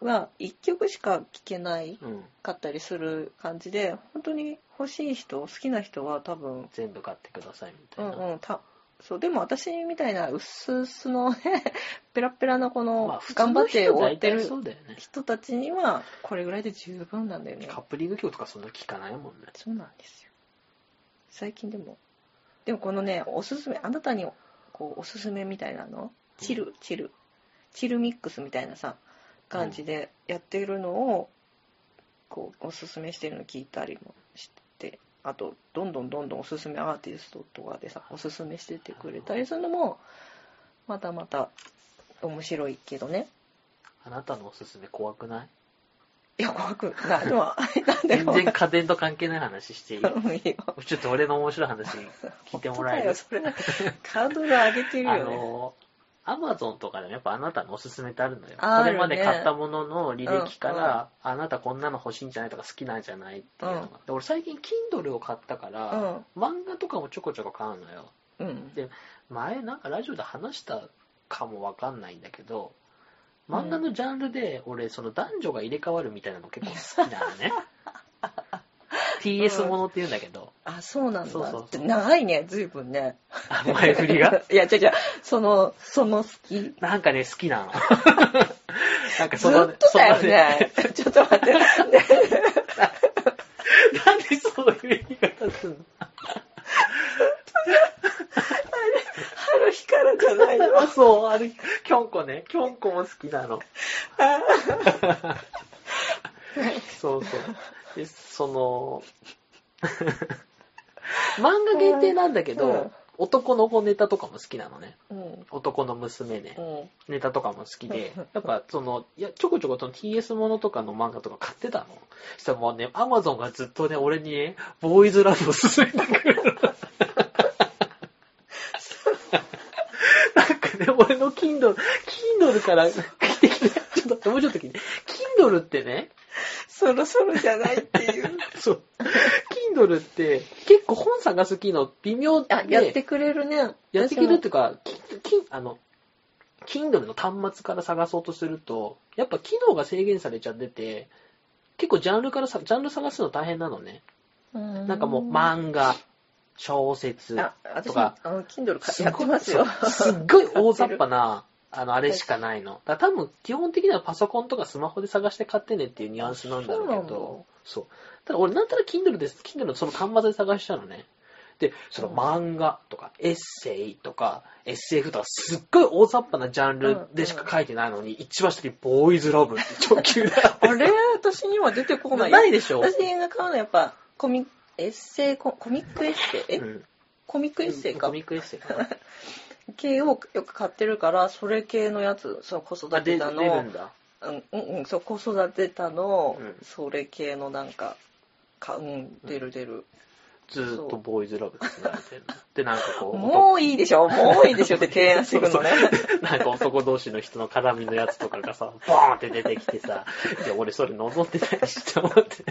は、1曲しか聴けないうん。かったりする感じで、本当に欲しい人、好きな人は多分、全部買ってくださいみたいな。うんうん、たそうでも私みたいな薄々のね <laughs> ペラペラなこの、頑張って終わってる。人たちにはこれぐらいで十分なんだよね。カップリング曲とかそんな聞かないもんね。そうなんですよ。最近でも。でもこのねおすすめあなたにこうおすすめみたいなの？チルチル。チルミックスみたいなさ感じでやってるのをこうおすすめしてるの聞いたりもあとどんどんどんどんおすすめアーティストとかでさおすすめしててくれたりするのもまたまた面白いけどね。あなたのおすすめ怖くない？いや怖くない。でもなんで全然家電と関係ない話していい？ちょっと俺の面白い話聞いてもらえる？それ。ハードル上げてるあよね。の、アマゾンとかでもやっぱあなたのおすすめってあるのよ。これまで買ったものの履歴かうんら、あなたこんなの欲しいんじゃないとか好きなんじゃないっていうのが。で俺最近 Kindle を買ったから、漫画とかもちょこちょこ買うのよ。うん前なんかラジオで話したかもわかんないんだけど、漫画のジャンルで俺その男女が入れ替わるみたいなの結構好きなのね。<laughs> TS ものって言うんだけど、あそうなんだそうそうそう長いね随分ねあ前振りが？<laughs> いや違う違うそのその好きなんかね、好きなの。<laughs> なんかずそのっとだよね。ちょっと待って。<laughs> なんでそういう言い方すんの？春日からじゃないの？あ、そう、あれ、キョンコね。キョンコも好きなの。そうそう。で、その、漫画限定なんだけど、うん男の子ネタとかも好きなのね。うん。男の娘ね。うん。ネタとかも好きでうん、やっぱその、いや、ちょこちょこその TS ものとかの漫画とか買ってたの。そしたらもうね、アマゾンがずっとね、俺にね、ボーイズラブを勧めてくるの。なんかね、俺の Kindle、Kindle から聞いてきて、ちょっと待って、もうちょっと聞いて。Kindle ってね、そろそろじゃないっていう。<laughs> そう。Kindle って結構本探す機能微妙で、あ、やってくれるね。やってくれるっていうか、ききあの、Kindle の端末から探そうとすると、やっぱ機能が制限されちゃってて、結構ジャンルからさ、ジャンル探すの大変なのね。ななんかもう漫画、小説あ、私とか、あの、Kindle かすやってますよ。すっごい大雑把な、あの、あれしかないの。だから多分、基本的にはパソコンとかスマホで探して買ってねっていうニュアンスなんだろうけど、そう。ただ俺なんたら Kindle です。Kindle のその端末で探したのね。で、その漫画とか、エッセイとか、SF とか、すっごい大雑把なジャンルでしか書いてないのに、一番下にボーイズラブって超級だ <laughs> あれ私には出てこない。ないでしょ私が買うのはやっぱ、コミエッセイコ、コミックエッセイ、え、うんコミックエッセイかコ。ミックエッセイかな。<laughs> 系をよく買ってるから、それ系のやつ、その子あ、育出てたの。うんうんうん、そう、子育てたの、うんそれ系のなんか、かうん、出る出る。ずーっとボーイズラブで繋がれてるの。で、なんかこう、もういいでしょもういいでしょって提案してくるのね。<laughs> なんか男同士の人の絡みのやつとかがさ、ボーンって出てきてさ、いや、俺それ望んでないしって思って。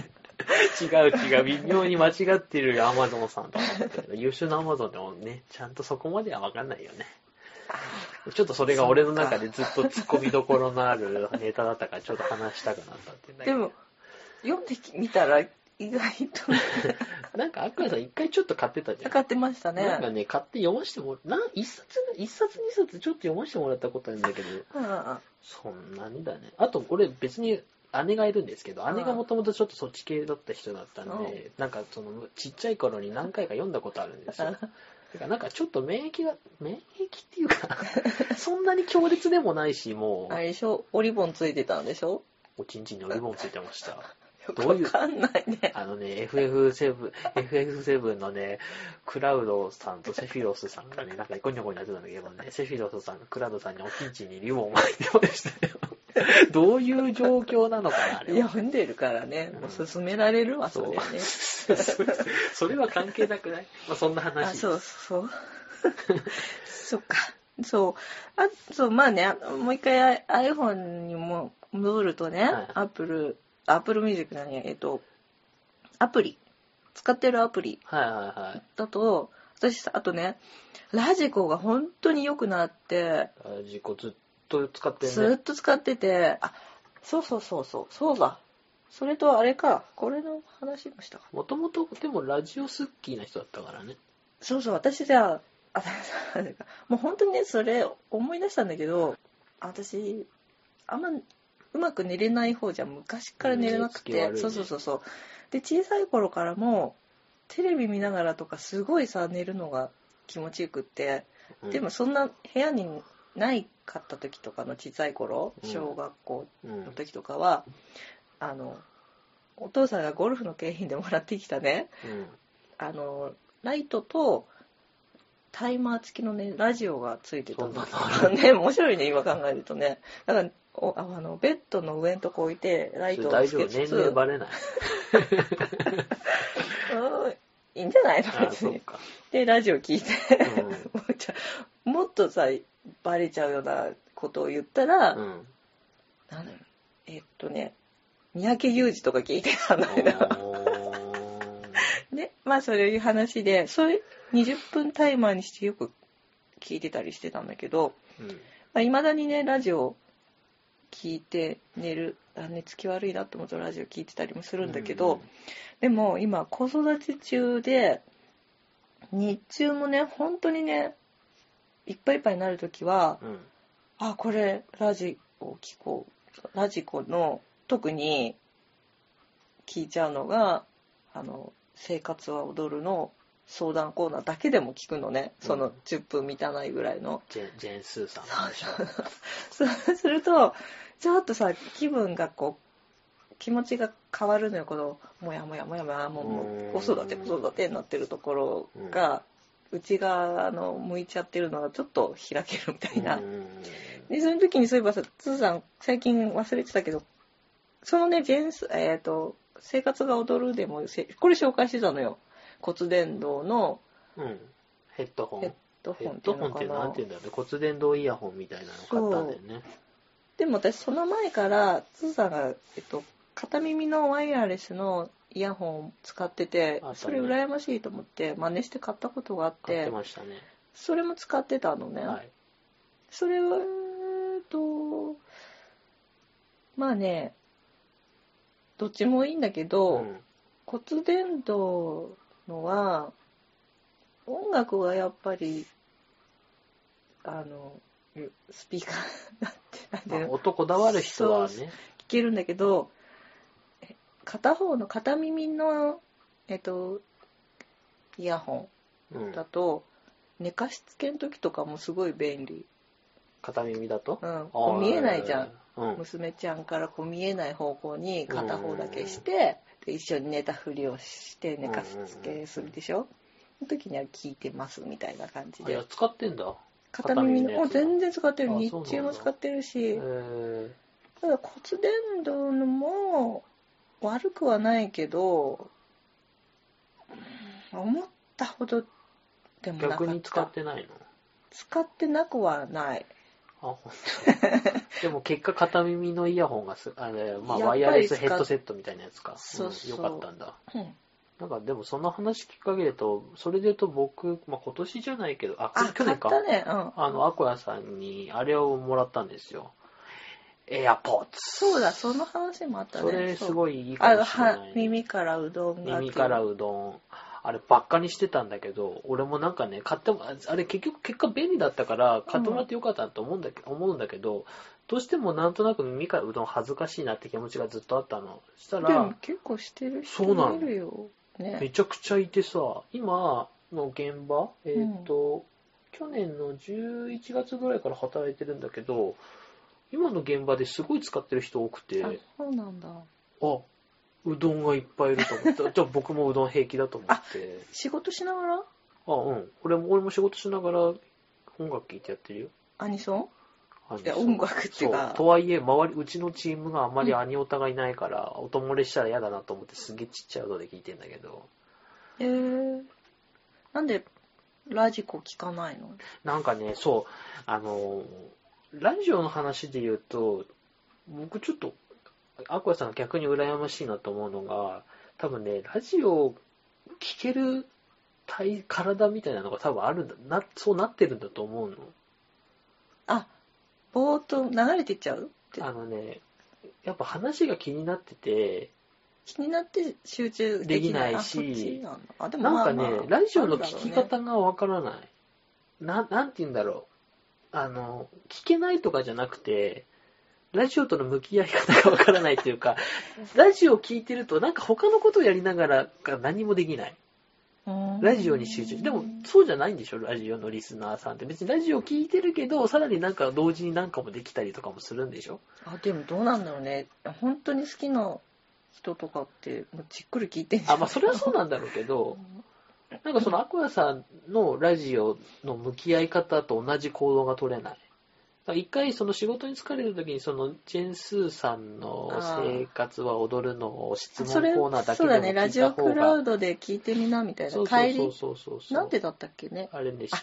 <laughs> 違う違う、微妙に間違ってるよ、アマゾンさんと思ったけど、優秀なアマゾンでもね、ちゃんとそこまではわかんないよね。ちょっとそれが俺の中でずっと突っ込みどころのあるネタだったから、ちょっと話したくなったって。でも、読んでみたら意外とね、なんか、アクアさん一回ちょっと買ってたじゃん。買ってましたね。なんかね、買って読ませてもら、な一冊、一冊二冊ちょっと読ませてもらったことあるんだけど、うんうんそんなにだね。あと、俺別に姉がいるんですけど、姉がもともとちょっとそっち系だった人だったんで、なんかその、ちっちゃい頃に何回か読んだことあるんですよ。だからなんかちょっと免疫が、免疫っていうか、<laughs> そんなに強烈でもないし、もう、あれでしょ？おリボンついてたんでしょ？おちんちんにオリボンついてました。よどういう？くわかんないね。あのね、FF7、FF7 のね、クラウドさんとセフィロスさんがね、なんかニコニコになってたんだけどね、セフィロスさんがクラウドさんにおちんちんにリボンを巻いてましたよ。<laughs> どういう状況なのかな、あれは。読んでるからね、もう勧められるわ、それね。そ <laughs> それは関係なくない？まあそんな話。あ、そうそう。<laughs> そっか。そう。あ、そう、まあね、あもう一回 iPhone にも戻るとね、はい Apple、Apple Music だね、えっと、アプリ。使ってるアプリはいはいはい。だと、私さ、あとね、ラジコが本当に良くなって、あ自己ずっと使ってずるね。っと使ってて、あ、そうそうそうそう、そうだ。それとあれか、これの話もしたか。もともと、でもラジオスッキーな人だったからね。そうそう、私じゃあ、あもう本当にね、それ思い出したんだけど、私、あんまうまく寝れない方じゃん昔から寝れなくて、ねそうそうそうそう。で、小さい頃からも、テレビ見ながらとかすごいさ、寝るのが気持ちよくって、うんでもそんな部屋にないかった時とかの小さい頃、うん。小学校うんの時とかは、あの、お父さんがゴルフの景品でもらってきたね、うん。あの、ライトとタイマー付きのね、ラジオがついてたんだそんなのあ <laughs> ね、面白いね、今考えるとね。だから、おあのベッドの上のとこ置いて、ライトを大丈夫、つけつつ、年齢バレない。<laughs> うん。いいんじゃないの？あ別に。で、ラジオ聞いて、うん。<laughs> もっとさ、バレちゃうようなことを言ったら、うん。なんだろうえっとね、三宅裕二とか聞いてたんだけど、おー <laughs> ね、まあそういう話で、それ20分タイマーにしてよく聞いてたりしてたんだけど、うん。まあ、未だにね、ラジオ聞いて寝る、あ寝つき悪いなと思うとラジオ聞いてたりもするんだけど、でも今子育て中で、日中もね、本当にね、いっぱいいっぱいになるときは、うん。うん。あ、これラジオ聞こう。ラジコの特に聞いちゃうのが、あの、生活は踊るの相談コーナーだけでも聞くのね。その10分満たないぐらいの。ジェン、ジェンスーさん。そうすると、ちょっとさ、気分がこう、気持ちが変わるのよ、この、もやもやもやもや、もう子育て、子育てになってるところが、内側の向いちゃってるのがちょっと開けるみたいな。うんで、その時にそういえばさ、つーさん、最近忘れてたけど、そのね、ジェンス、えっ、と、生活が踊るでも、せこれ紹介してたのよ。骨伝導のうん。ヘッドホン。ヘッドヘホンっていうのかなて。言うんだろうね。骨伝導イヤホンみたいなの買ったんだよね。でも私、その前から、つーさんが、えっと、片耳のワイヤレスのイヤホンを使ってて、それ羨ましいと思って、真似して買ったことがあっ買ってて、ましたね。それも使ってたのね。はい。それは、えっと、まあね、どっちもいいんだけど、うん骨伝導のは、音楽がやっぱり、あの、スピーカーなんて、なんていうのまあ音こだわる人はそね。聞けるんだけど、え片方の片耳の、えっと、イヤホうんンだと、寝かしつけの時とかもすごい便利。片耳だと？うん。こう見えないじゃん。。うん。娘ちゃんからこう見えない方向に片方だけして、で一緒に寝たふりをして寝かしつけするでしょ？その時には聞いてますみたいな感じあ、いやで。使ってんだ。片耳の、もう全然使ってる。日あそうなんだ中も使ってるし。ただ骨伝導のも悪くはないけど、うん思ったほどでもなかった逆に使ってないの？使ってなくはないあ、ほんと？でも結果片耳のイヤホンがす、あれ、まあワイヤレスヘッドセットみたいなやつか。そうそうんよかったんだ。うんなんかでもその話聞かけると、それで言うと僕、まあ今年じゃないけど、あ、あ去年か。ねうんあの、アコヤさんにあれをもらったんですよ。エアポッツ。そうだその話もあったね。それすいごいいいかもしれない、は耳からうどんが耳からうどん。あればっかにしてたんだけど、俺もなんかね、買っても、あれ結局、結果便利だったから、買ってもらってよかったなと思うんだけど、思うんだけど、どうしてもなんとなく耳からうどん恥ずかしいなって気持ちがずっとあったの。したでもら、結構してる人そうなの。いるよねめちゃくちゃいてさ、今の現場、えっ、と、去年の11月ぐらいから働いてるんだけど、今の現場ですごい使ってる人多くて、あそうなんだ。あ、うどんがいっぱいいると思って、<laughs> じゃあ僕もうどん平気だと思って。仕事しながら？あ、うん。俺も、俺も仕事しながら音楽聴いてやってるよ。アニソン？いや音楽っていうか。とはいえ、周り、うちのチームがあまりアニオタがいないから、音漏れしたら嫌だなと思ってすげえちっちゃい音で聞いてんだけど。えー、なんでラジコ聞かないの？なんかね、そう、あの、ラジオの話で言うと、僕ちょっと、アクアさんが逆に羨ましいなと思うのが、多分ね、ラジオ聞ける体、体みたいなのが多分あるんだ、な、そうなってるんだと思うの。あぼーっと流れていっちゃう？ってあのね、やっぱ話が気になってて、気になって集中できないしあなんだあでもなんかね、ラジオの聞き方がわからない。な、なんて言うんだろう。あの、聞けないとかじゃなくて、ラジオとの向き合い方がわからないっていうか、<laughs> ラジオを聞いてるとなんか他のことをやりながらが何もできない。うんラジオに集中。でも、そうじゃないんでしょラジオのリスナーさんって。別にラジオ聞いてるけど、さらになんか同時になんかもできたりとかもするんでしょあでもどうなんだろうね本当に好きな人とかってもうじっくり聞いてんじゃんあ、まあそれはそうなんだろうけど、なんかそのアクアさんのラジオの向き合い方と同じ行動が取れない。一回その仕事に疲れる時にそのジェンスーさんの生活は踊るのを質問コーナーだけそうでも聞だねラジオいた方が。クラウドで聞いてみなみたいなそうそう帰りそうそうそうそう。なんでだったっけね？あれね、し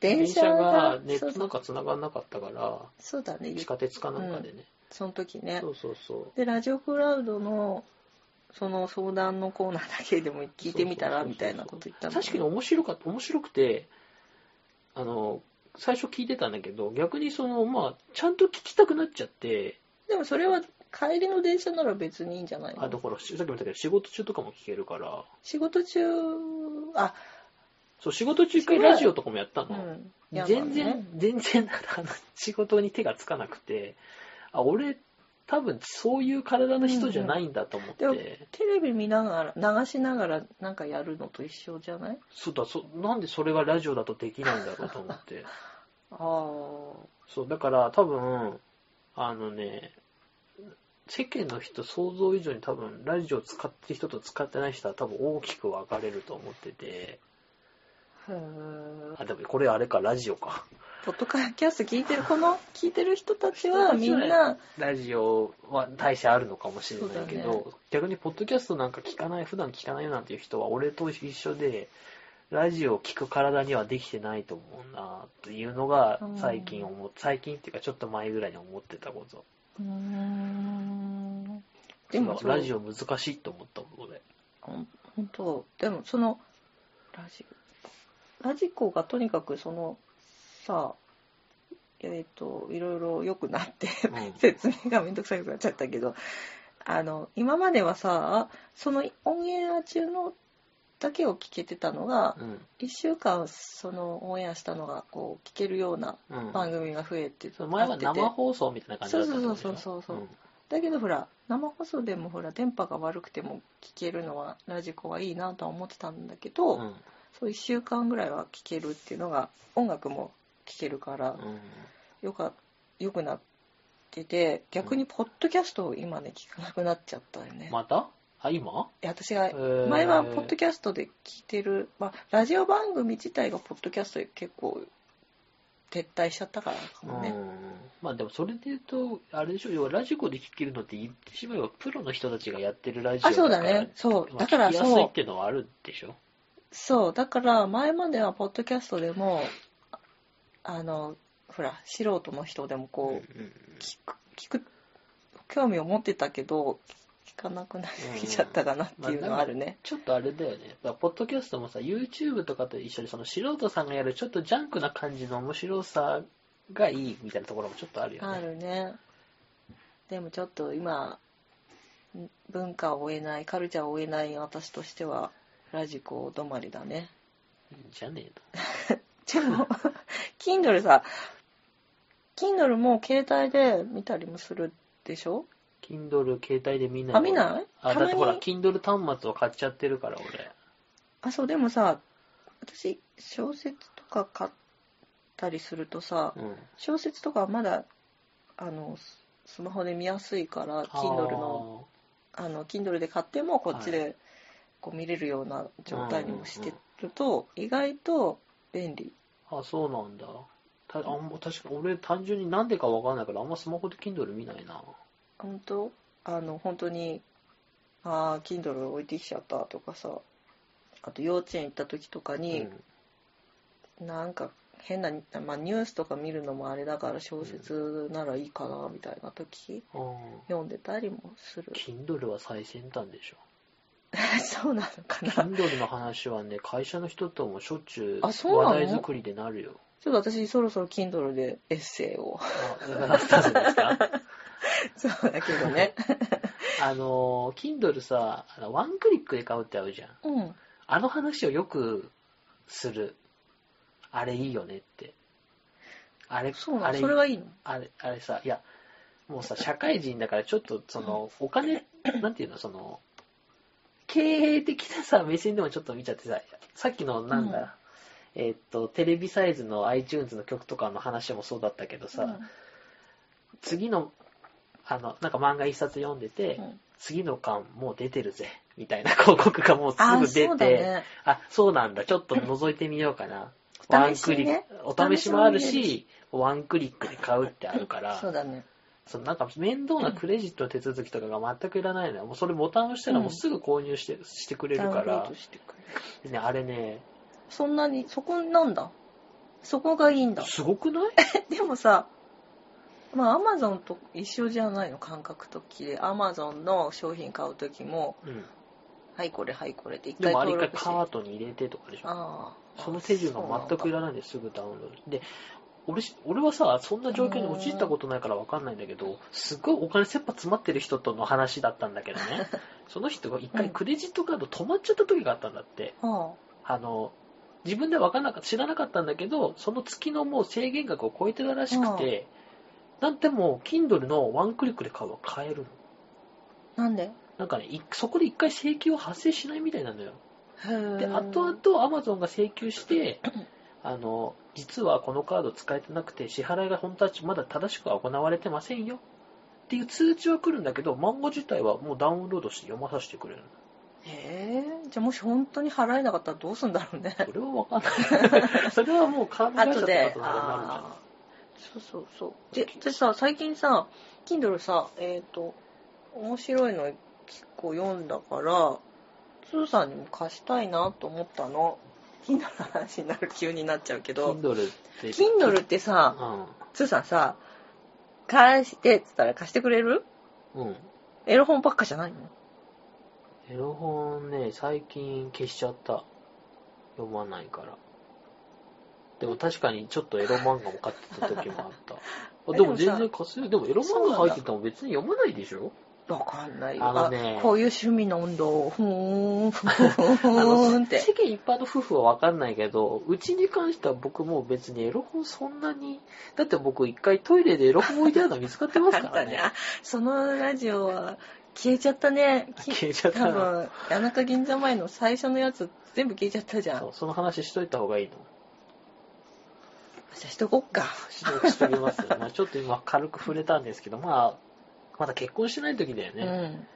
電車ががネッそうトなんか繋がんなかったから、そうだね地下鉄かなんかでね。その時ねそうそうそう。でラジオクラウドのその相談のコーナーだけでも聞いてみたらみたいなこと言った確かに面白かった、面白くて、あの、最初聞いてたんだけど、逆にその、まあ、ちゃんと聞きたくなっちゃって、でもそれは帰りの電車なら別にいいんじゃないの？あ、だから、さっきも言ったけど、仕事中とかも聞けるから、仕事中あそう、仕事中一回ラジオとかもやったの。うん。ね。全然、全然、仕事に手がつかなくて、あ、俺、多分そういう体の人じゃないんだと思って、でもテレビ見ながら流しながらなんかやるのと一緒じゃない？そうだ、そなんでそれがラジオだとできないんだろうと思って。<laughs> ああそう、だから多分、あのね、世間の人想像以上に多分、ラジオ使ってる人と使ってない人は多分大きく分かれると思ってて、あ、でもこれあれか、ラジオか。ポッドキャスト聞いてるこの聞いてる人たちはみんなラジオは大してあるのかもしれないけど、逆にポッドキャストなんか聞かない、普段聞かないよなんていう人は俺と一緒で、ラジオを聞く体にはできてないと思うなっていうのが最近思う、最近っていうかちょっと前ぐらいに思ってたこと。うーん。でもラジオ難しいと思ったもん、俺。ほん本当。でもそのラジオラジコがとにかくそのさえっ、といろいろ良くなって、うん説明がめんどくさくなっちゃったけどあの今まではさそのオンエア中のだけを聞けてたのがうん。1週間そのオンエアしたのがこう聞けるようなうん。番組が増えてそう前はなってて生放送みたいな感じだったそうそうそうそうだけどほら生放送でもほら電波が悪くても聞けるのはラジコはいいなとは思ってたんだけど、うん。うん。そう1週間ぐらいは聞けるっていうのが音楽も聴けるからうん。よかよくなってて逆にポッドキャストを今ね聞かなくなっちゃったよね。また？あ、今？いや私がえー。前はポッドキャストで聞いてる、まあ、ラジオ番組自体がポッドキャストで結構撤退しちゃったからかもね。うん。まあでもそれで言うと、あれでしょ、要はラジコで聞けるのって言ってしまえばプロの人たちがやってるラジオあそうだね。そう。まあだから聞きやすいそうっていうのはあるでしょ？そう、だから前まではポッドキャストでも、あの、ほら、素人の人でもこう、聞く、聞く、興味を持ってたけど、聞かなくなってきちゃったかなっていうのはあるね。ちょっとあれだよね。ポッドキャストもさ、YouTube とかと一緒にその素人さんがやるちょっとジャンクな感じの面白さがいいみたいなところもちょっとあるよね。あるね。でもちょっと今、文化を追えない、カルチャーを追えない私としては、ラジコ止まりだね。じゃねえ <laughs> でも、Kindle さ、Kindle も携帯で見たりもするでしょ？の。Kindle 携帯で見ない。あ見ない？あ、たまにだってほら、Kindle 端末を買っちゃってるから、俺。あ、そう、でもさ、私、小説とか買ったりするとさ、うん。小説とかはまだ、あの、ススマホで見やすいから、Kindle の、あの、Kindle で買ってもこっちでこう見れるような状態にもしてると、意外と便利。あそうなんだ。たあんま確かに俺単純になんでかわかんないからあんまスマホで Kindle 見ないな。本当？あの、本当に、ああ、Kindle 置いてきちゃったとかさ、あと幼稚園行った時とかに、なんか変な、まあ、ニュースとか見るのもあれだから小説ならいいかなみたいな時うん。あ読んでたりもするー Kindle は最先端でしょ。<laughs> そうなのかな。Kindle の話はね、会社の人ともしょっちゅうあそうなの？話題作りでなるよ。ちょっと私そろそろ Kindle でエッセイを。あ、なったんですか？<laughs> そうだけどね。<laughs> あの、Kindle さ、あのワンクリックで買うってあるじゃん。うん。あの話をよくする。あれいいよねって。あれ、そうなあれのそれはいいの？あれ、あれさ、いや、もうさ、社会人だからちょっと、その、お金、なんていうの、その、経営的なさ、目線でもちょっと見ちゃってさ、さっきの、なんだ、えーっと、テレビサイズの iTunes の曲とかの話もそうだったけどさ、次の、あの、なんか漫画一冊読んでて、うん。うん次の巻もう出てるぜ、みたいな <laughs> 広告がもうすあぐ出そうだて、ね。あ、そうなんだ、ちょっと覗いてみようかな。おワンクリック、お試しもあるし、ワンクリックで買うってあるから、そうだねそのなんか面倒なクレジットの手続きとかが全くいらないのよ。もうそれボタンを押したらもうすぐ購入して,、してくれるから。ダウンロード、してくれる。でね、あれね、そんなにそこなんだ。そこがいいんだ。すごくない？<laughs> でもさまあアマゾンと一緒じゃないの感覚時でアマゾンの商品買う時もうん。はいこれはいこれって一でもあれ一回回登録してカートに入れてとかでしょ。ああその手順が全くいらないんですぐダウンロード。で、俺し、俺はさ、そんな状況に陥ったことないからわかんないんだけど、すっごいお金切羽詰まってる人との話だったんだけどね、<laughs> その人が一回クレジットカード止まっちゃった時があったんだって。はあの、自分では分かんなかった、知らなかったんだけど、その月のもう制限額を超えてたらしくて、なんでも、Kindle のワンクリックで買うは買えるの。あなんで？なんかね、いそこで一回請求は発生しないみたいなのよ。で、後々 Amazon が請求して、<laughs> あの、実はこのカード使えてなくて、支払いが本当はまだ正しくは行われてませんよ。っていう通知は来るんだけど、漫画自体はもうダウンロードして読まさせてくれるの。へえじゃあもし本当に払えなかったらどうすんだろうねそれは分かんない。<laughs> それはもうカード会社とか後でとになるんじゃないそうそうそうででさ最近さ Kindle さえっ、と面白いの結構読んだからつーさんにも貸したいなと思ったの Kindle の話になる急になっちゃうけど Kindle って。Kindle ってさうつーさんさ貸してっつったら貸してくれる？ん。うん。エロ本ばっかじゃないの？エロ本ね、最近消しちゃった。読まないから。でも確かにちょっとエロ漫画も買ってた時もあった。<laughs> あでも全然貸すよ。でもエロ漫画入ってても別に読まないでしょ？わかんないよあのねあこういう趣味の運動ふーんふあーんって世間一般の夫婦はわかんないけど、うちに関しては僕もう別にエロ本そんなに、だって僕一回トイレでエロ本置いてあるの見つかってますからね。<laughs> あそのラジオは消えちゃったね。き消えちゃった多分、谷中銀座前の最初のやつ全部消えちゃったじゃん。そうその話しといた方がいいの。じゃあしとこっか。しときますよ。まあちょっと今軽く触れたんですけど、まあ、まだ結婚してない時だようね。ん。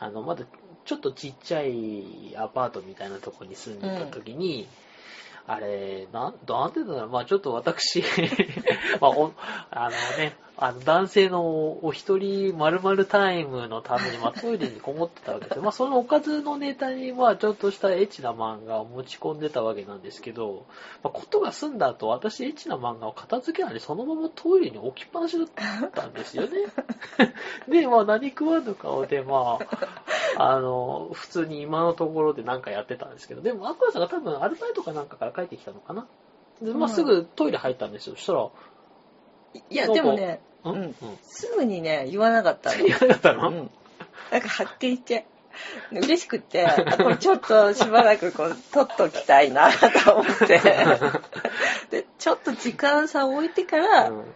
あの、まだちょっとちっちゃいアパートみたいなとこに住んでた時に、あれ、なん、なんて言うんだろう、まあちょっと私、<laughs> まあお、あのね、あの、男性のお一人〇〇タイムのために、まあ、トイレにこもってたわけですよ。まあ、そのおかずのネタに、まあ、ちょっとしたエッチな漫画を持ち込んでたわけなんですけど、まあ、ことが済んだ後、私エッチな漫画を片付けないで、そのままトイレに置きっぱなしだったんですよね。<laughs> で、まあ、何食わぬ顔で、まあ、あの、普通に今のところでなんかやってたんですけど、でも、アクアさんが多分アルバイトかなんかから帰ってきたのかな。で、まあ、すぐトイレ入ったんですよ。そしたら、いや、でもね、んうんすぐにね、言わなかったの。言わなかったの、うん。なんかはっきり言って、嬉しくって、あこれちょっとしばらくこう、取っときたいなと思って。<laughs> で、ちょっと時間差を置いてから、うん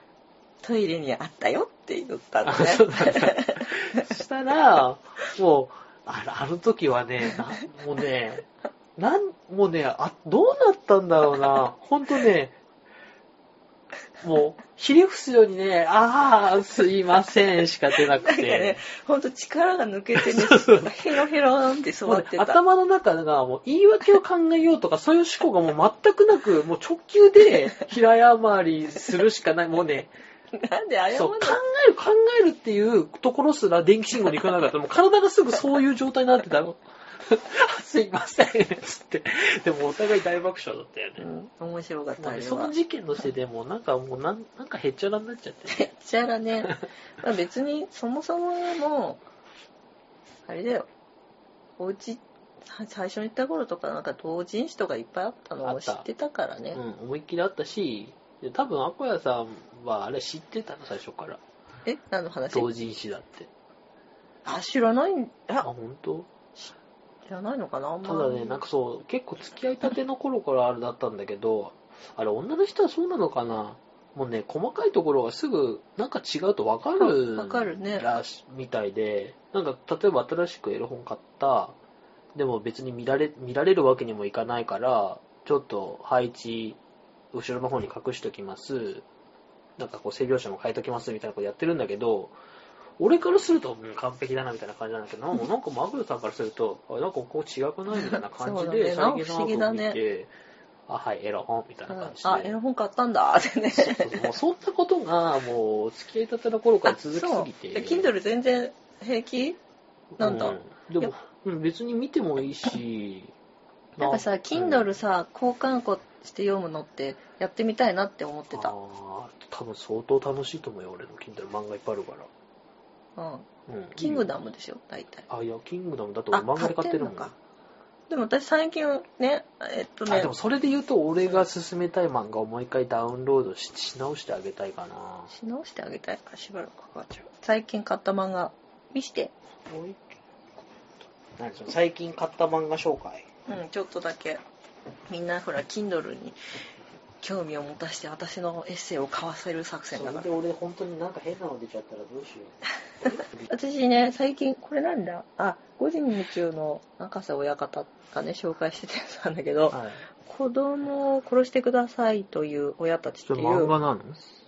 トイレにあったよって言ったのあね。そしたら、もう、あのあの時はね、なもうね、なん、もうね、あ、どうなったんだろうな。ほんとね、もう、ひれ伏すようにね、ああ、すいません、しか出なくなんかねて。、ほんと力が抜けてねヘロヘロンって座ってた。頭の中がもう言い訳を考えようとかそういう思考がもう全くなく、もう直球で平謝りするしかない。もうね、なんで謝るそう、考える考えるっていうところすら電気信号に行かなかったら、もう体がすぐそういう状態になってたの。<laughs> すいません、つって。でもお互い大爆笑だったよね。うん、面白かった、まあね。その事件のせいでもうなんかもうなんなんかへっちゃらになっちゃって。めっちゃらね。まあ別に、そもそももう、あれだよ。お家、さ最初に行った頃とかなんか同人誌とかいっぱいあったのを知ってたからね。うん、思いっきりあったし、で多分アコヤさんはあれ知ってたの、最初から。え何の話？同人誌だって。あ、知らないん、あ、あ、本当？知らないのかなただね、なんかそう、結構付き合いたての頃からあれだったんだけど、あれ女の人はそうなのかな？もうね、細かいところがすぐなんか違うとわかるわかるね。らしみたいで、なんか例えば新しくエロ本買った、でも別に見られ、見られるわけにもいかないから、ちょっと配置、後ろの方に隠しときます。なんかこう、背拍子も変えときますみたいなことやってるんだけど、俺からすると、うん、完璧だなみたいな感じなんだけど、なんかなんかマグロさんからすると、あなんかここ違くないみたいな感じで、最近のアプリ見て、あ、はい、エロ本みたいな感じで。あ、エロ本買ったんだってね。そうそうそうもうそんなことが、もう、付き合いたての頃から続きすぎて。Kindle 全然平気なんだうんでも、うん別に見てもいいし、やっぱさ、Kindle さ、交換庫して読むのってやってみたいなって思ってあた。ー多分相当楽しいと思うよ、俺の Kindle 漫画いっぱいあるから。うん。うん。キングダムでしょ、大体。あ、いや、キングダムだと俺漫画で買ってるもん。買ってんのかでも私最近ね、えっとねあでも、それで言うと、俺が勧めたい漫画をもう一回ダウンロードしし直してあげたいかな。し直してあげたいからしばらくかかっちゃう。最近買った漫画、見して。もう一何その最近買った漫画紹介。うん、ちょっとだけ。みんなほら、Kindle に興味を持たして私のエッセイを買わせる作戦だから。それで俺本当になんか変なの出ちゃったらどうしよう。<laughs> 私ね、最近、これなんだあ、5時に夢中の中瀬親方がね、紹介してたやつなんだけど、はい。子供を殺してくださいという親たちっていう、漫画なの？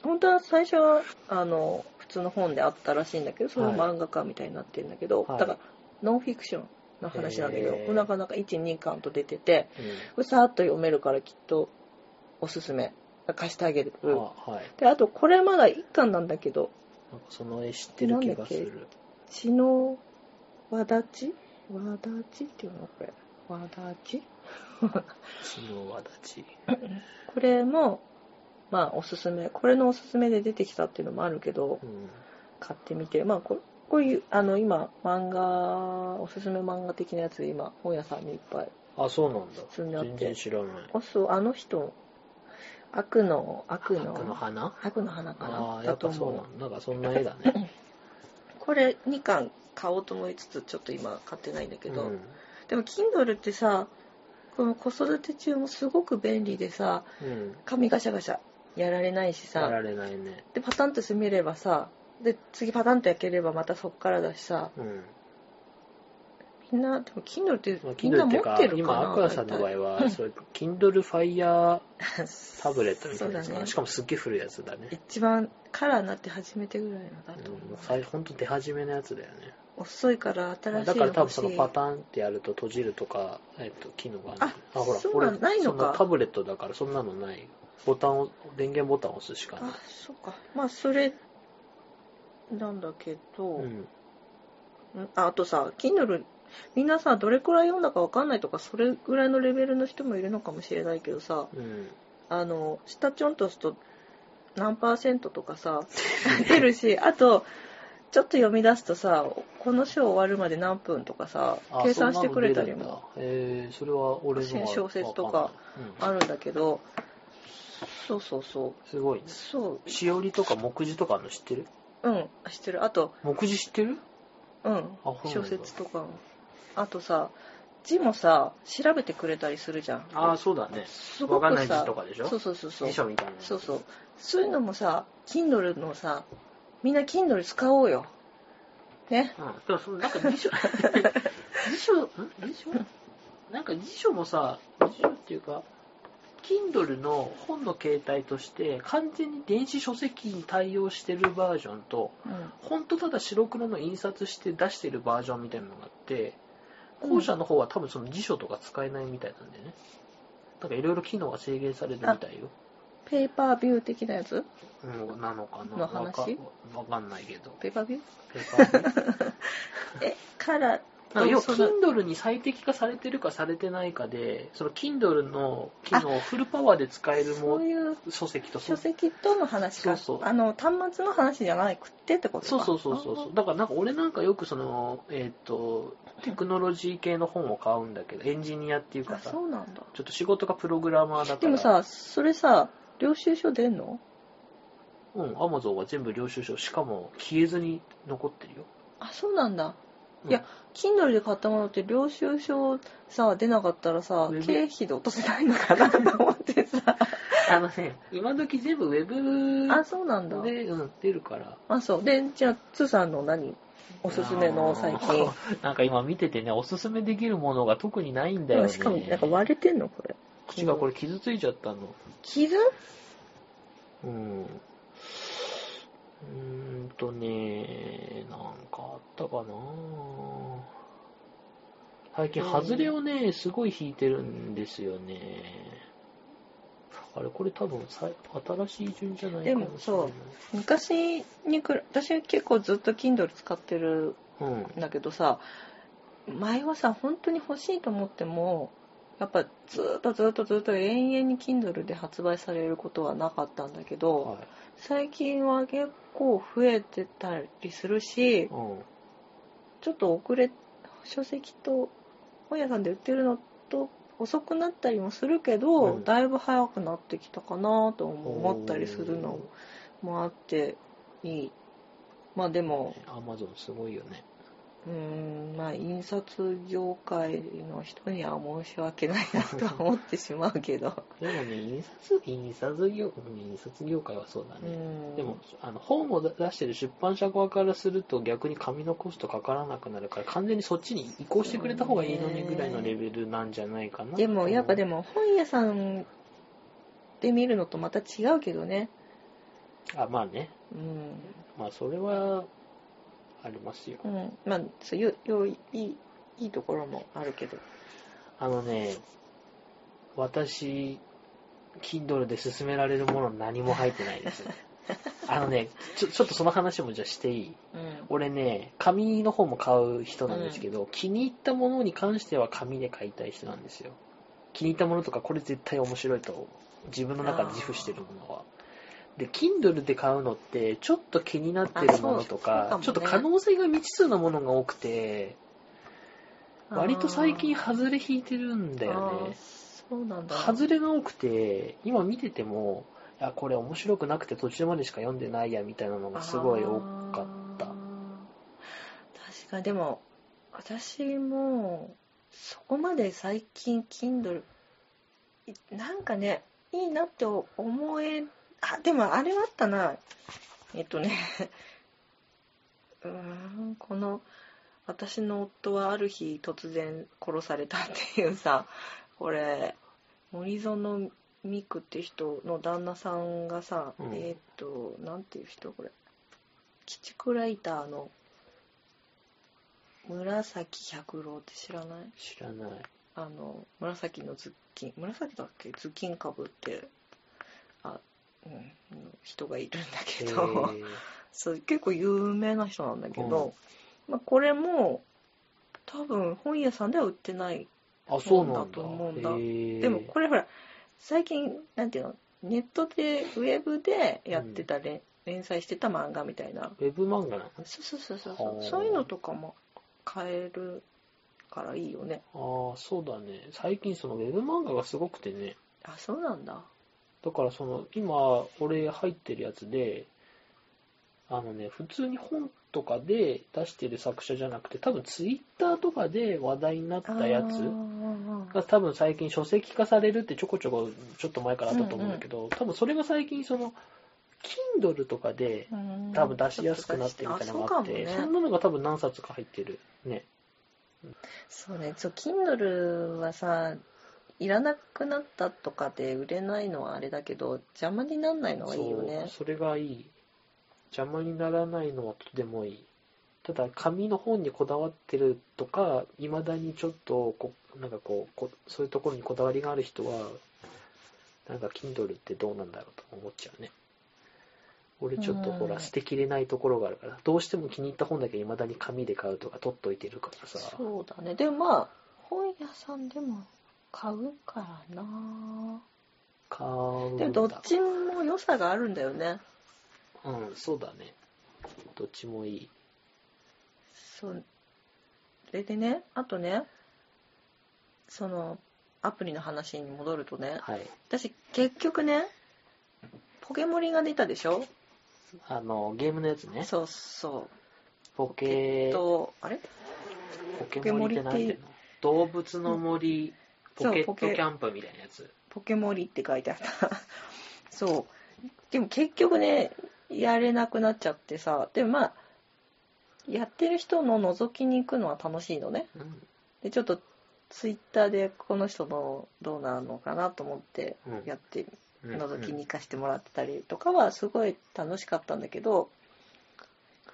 本当は最初は、あの、普通の本であったらしいんだけど、それを漫画家みたいになってるんだけど、はいだから、ノンフィクションの話なんだけど、なかなか1、2巻と出てて、うん。これさーっと読めるからきっとおすすめ。貸してあげる。あはい。で、あと、これまだ1巻なんだけど、なんかその絵知ってる気がすなんだる。血の輪立ち？輪立ちっていうのこれ。輪立ち？血の輪立ち。<laughs> これも、まあ、おすすめ。これのおすすめで出てきたっていうのもあるけど、うん。買ってみて。まあ、ここういう、あの、今、漫画、おすすめ漫画的なやつ、今、本屋さんにいっぱい。あ、そうなんだ。全然知らない。あ、そう、あの人、悪の、悪の、悪の花？悪の花かあなあ、やっぱそうなんだ。なんかそんな絵だね。これ2巻買おうと思いつつ、ちょっと今買ってないんだけど、うん。でも Kindle ってさ、この子育て中もすごく便利でさ、うん。紙ガシャガシャやられないしさ、やられないね。で、パタンと閉めればさ、で、次パタンと焼ければまたそっからだしさ、うん。みんな、でも Kindle ってまあみんなって持いうかってるかな今、アクアさんの場合は、それ、Kindle Fire <laughs> タブレットみたいなやつかな。そうだねしかもすっげえ古いやつだね。一番カラーになって初めてぐらいのだとうん思う。最ほんと出始めのやつだよね。遅いから新しいだから多分。そのパターンってやると閉じるとか、えっと、機能があるあほら、そうなの？ないのかそタブレットだからそんなのない。ボタンを、電源ボタンを押すしかないあ。、そうか。まあ、それなんだけど、うん。んああとさ Kindle みんなさどれくらい読んだかわかんないとかそれぐらいのレベルの人もいるのかもしれないけどさうん。あの下ちょんとすと何パーセントとかさ出るしあとちょっと読み出すとさこの章終わるまで何分とかさあ計算してくれたり。も。えー、それは俺のは小説とかあるんだけどそうそうそすごいね。う。そう。しおりとか目次とかの知ってる？うん知ってる。あと目次知ってる？うん小説とかあとさ字もさ調べてくれたりするじゃん。ああ、そうだね。すごわかんないくさ字とかでしょ？そうそうそうそう。辞書みたいな。そうそう。そういうのもさ Kindle のさみんな Kindle 使おうよ。ね？うん。でもそのなんか辞書、<laughs> 辞書、ん？辞書？なんか辞書もさ、辞書っていうか、Kindle の本の形態として完全に電子書籍に対応してるバージョンと、うん。本当ただ白黒の印刷して出してるバージョンみたいなのがあって、後者の方は多分その辞書とか使えないみたいなんでね。なんかいろいろ機能が制限されるみたいよ。ペーパービュー的なやつ？うん、なのかなの話？わかわかんないけど。ペーパービュー？ペーパービュー？<laughs> えからなんか要は Kindle に最適化されてるかされてないかで、その Kindle の機能をフルパワーで使えるもそういう書籍と書籍との話かそうそう。あの端末の話じゃなくてってことか。そうそうそうそう。だからなんか俺なんかよくその、えっ、と、テクノロジー系の本を買うんだけど、エンジニアっていうあかさ、そうなんだ。ちょっと仕事がプログラマーだから。でも、さそれさ領収書出んの？うん、アマゾンは全部領収書、しかも消えずに残ってるよ。あそうなんだ。うんいや Kindle で買ったものって領収書さ出なかったらさウェブ？経費で落とせないのかなと思ってさ。<laughs> あのね、今時全部ウェブあそうなんだ。で、うん、出るから。あそう。でじゃあつーさんの何？おすすめの最近。なんか今見ててね、おすすめできるものが特にないんだよね。しかもなんか割れてんのこれ。口がこれ傷ついちゃったの。傷？うん。うーんとね、なんかあったかな最近、外れをね、すごい引いてるんですよね。あれ、これ多分新しい順じゃない。でもそう昔にくら私結構ずっと Kindle 使ってるうん。んだけどさ前はさ本当に欲しいと思ってもやっぱずっとずっとずっと永遠に Kindle で発売されることはなかったんだけど、はい。最近は結構増えてたりするしうん。ちょっと遅れ書籍と本屋さんで売ってるのと遅くなったりもするけど、うんだいぶ早くなってきたかなと思ったりするのもあっていいまあでもアマゾンすごいよね。うーんまあ印刷業界の人には申し訳ないなとは思ってしまうけどでもね、印刷、印刷業、うん印刷業界はそうだうね。んでも、あの、本を出してる出版社側からすると逆に紙のコストかからなくなるから、完全にそっちに移行してくれた方がいいのにぐらいのレベルなんじゃないかな。でもやっぱでも。も本屋さんで見るのとまた違うけどねあ、まあね。うんまあ、それは、ありますよ。うん、まあそうよよいいいいところもあるけどあのね、私、Kindle で勧められるもの何も入ってないです。<laughs> あのね、ちょ、ちょっとその話もじゃあしていい？うん俺ね、紙の本も買う人なんですけど、気に入ったものに関しては紙で買いたい人なんですよ。気に入ったものとか、これ絶対面白いと、自分の中で自負してるものは。で、Kindle で買うのって、ちょっと気になってるものとか、ねちょっと可能性が未知数なものが多くて、割と最近あ外れ引いてるんだーよね。そうなんだ外れが多くて、今見てても、いや、これ面白くなくて途中までしか読んでないや、みたいなのがすごい多かった。確かにでも私もそこまで最近 Kindle いなんかねいいなって思えあでもあれはあったな。えっとね。うーんこの私の夫はある日突然殺されたっていうさこれ森園美久って人の旦那さんがさ、うん。えっとなんていう人これ。鬼畜ライターの紫百郎って知らない？知らない。あの紫のズッキン紫だっけ？ズッキン株ってあうん、人がいるんだけへど、ー。<laughs> そう結構有名な人なんだけど、まあ、これも多分本屋さんでは売ってないあ、そうなんだ。だと思うんだ。でもこれほら最近なんていうのネットでウェブでやってた連,、連載してた漫画みたいな。ウェブ漫画なの？そうそうそうそう。はあそういうのとかも買えるからいいよね。ああ、そうだね。最近そのウェブ漫画がすごくてね。あそうなんだだからその、今、俺入ってるやつで、あのね、普通に本とかで出してる作者じゃなくて、多分ツイッターとかで話題になったやつが多分最近書籍化されるってちょこちょこちょっと前からあったと思うんだけど、多分それが最近その、Kindle とかでうん多分出しやすくなってるみたいなのがあって、そねんなのが多分何冊か入ってる。ね。そうね、そう、Kindle はさ、いらなくなったとかで売れないのはあれだけど、邪魔にならないのはいいよね。それがいい。邪魔にならないのはとてもいい。ただ紙の本にこだわってるとかいまだにちょっとこなんかこうこそういうところにこだわりがある人はなんか Kindle ってどうなんだろうと思っちゃうね。俺ちょっとほうん。ら捨てきれないところがあるからどうしても気に入った本だけいまだに紙で買うとか取っといてるからさ。そうだね。でもまあ、本屋さんでも買うからな。買うでもどっちも良さがあるんだよね。うんそうだね。どっちもいい。そう。それでね、あとね、その、アプリの話に戻るとね、はい。私結局ね、ポケモリが出たでしょ？あのゲームのやつね。そうそう。ポケえっと、あれ？ポケモリって何ていうの？動物の森、ポケットポケキャンプみたいなやつ。ポケモリって書いてあった。<laughs> そう。でも結局ね、やれなくなっちゃってさ、でもまあ、やってる人の覗きに行くのは楽しいのね。うん。で、ちょっとツイッターでこの人のどうなのかなと思ってうんやって、うん覗きに行かせてもらってたりとかはすごい楽しかったんだけど、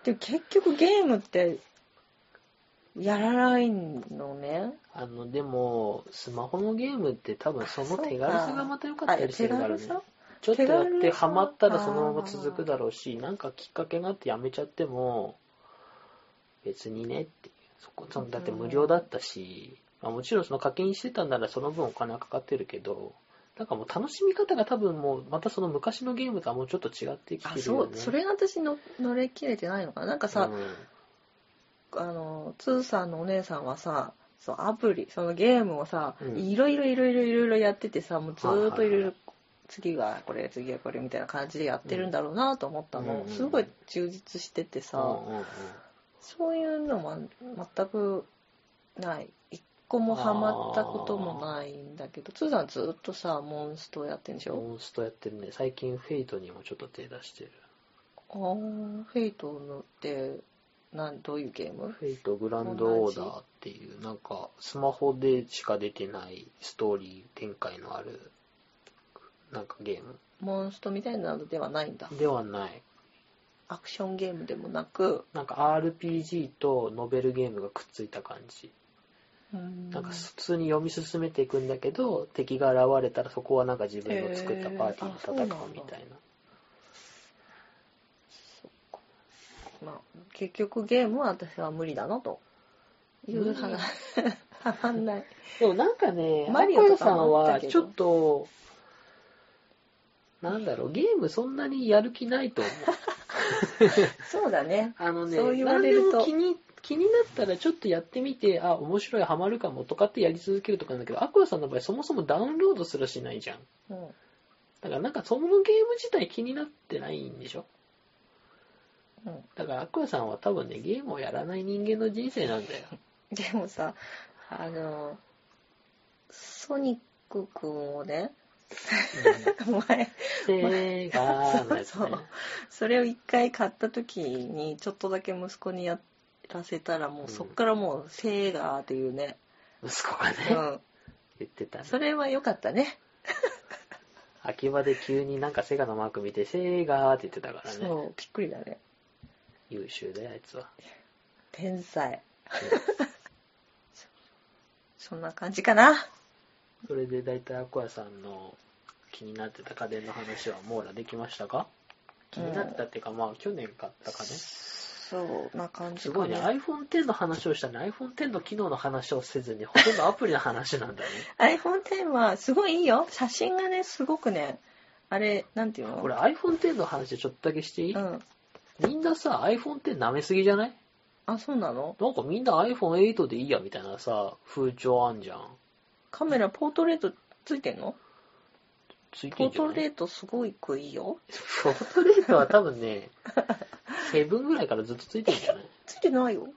でも結局ゲームってやらないのね。あの、でも、スマホのゲームって多分その手軽さがまた良かったりするからね。ちょっとやってハマったらそのまま続くだろうし、なんかきっかけがあってやめちゃっても、別にねって。そこ、そのだって無料だったし、まあ、もちろんその課金してたんならその分お金はかかってるけど、なんかもう楽しみ方が多分もう、またその昔のゲームとはもうちょっと違ってきあ、てるそう、よね。それが私の乗れきれてないのかな。なんかさ、うんあの、つーさんのお姉さんはさ、そう、アプリ、そのゲームをさ、うんいろいろいろいろいろいろやっててさ、もうずーっといろいろ次がこれ、次がこれみたいな感じでやってるんだろうなと思ったの。うんすごい充実しててさ、うんうんうんそういうのは全くない。一個もハマったこともないんだけど、つーさんずっとさ、モンストやってんでしょ？モンストやってるね。最近フェイトにもちょっと手出してる。あーフェイトのって、なん、どういうゲーム？フェイトグランドオーダーっていう、なんか、スマホでしか出てないストーリー展開のある、なんかゲーム？モンストみたいなのではないんだ。ではない。アクションゲームでもなく、なんか RPG とノベルゲームがくっついた感じ。なんか普通に読み進めていくんだけど、敵が現れたらそこはなんか自分の作ったパーティーで戦うみたいな。まあ、結局ゲームは私は無理だなという話、はまんない。でもなんかね、マリオさんはちょっと、なんだろう、ゲームそんなにやる気ないと思う。<laughs> そうだね。あのね、そう言われると何でも気に気になったらちょっとやってみて、あ、面白い、ハマるかもとかってやり続けるとかなんだけど、アクアさんの場合そもそもダウンロードすらしないじゃん。うん。だからなんかそのゲーム自体気になってないんでしょ？うん、だからアクアさんは多分ね、ゲームをやらない人間の人生なんだよ。<laughs> でもさ、あの、ソニックくん <laughs> をね、前、セーガーのやつね。そうそうそれを一回買った時に、ちょっとだけ息子にやらせたら、もうそっからもう、セーガーっていうね、息子がね、うん。言ってたね。それは良かったね。<laughs> 秋葉で急になんかセガのマーク見て、セーガーって言ってたからね。そう、びっくりだね。優秀だよ、あいつは。天才。<laughs> そんな感じかな。それで大体アクアさんの気気になってた家電の話は網羅できましたか？気になってたっていうか、まあ去年買った家電そうな感じすごいね。iPhone X の話をしたのに iPhone X の機能の話をせずに、ほとんどアプリの話なんだね。iPhone X はすごいいいよ。写真がね、すごくね、あれ、なんていうの？これ iPhone X の話ちょっとだけしていい、うん。みんなさ、iPhone X 舐めすぎじゃない？あ、そうなの？なんかみんな iPhone8 でいいやみたいなさ、風潮あんじゃん。カメラポートレートついてんの？ついてポーんじゃない？トレートすごいくいいよ。<laughs> ポートレートは多分ね、<laughs> セブンぐらいからずっとついてるんじゃない？ついてないよ。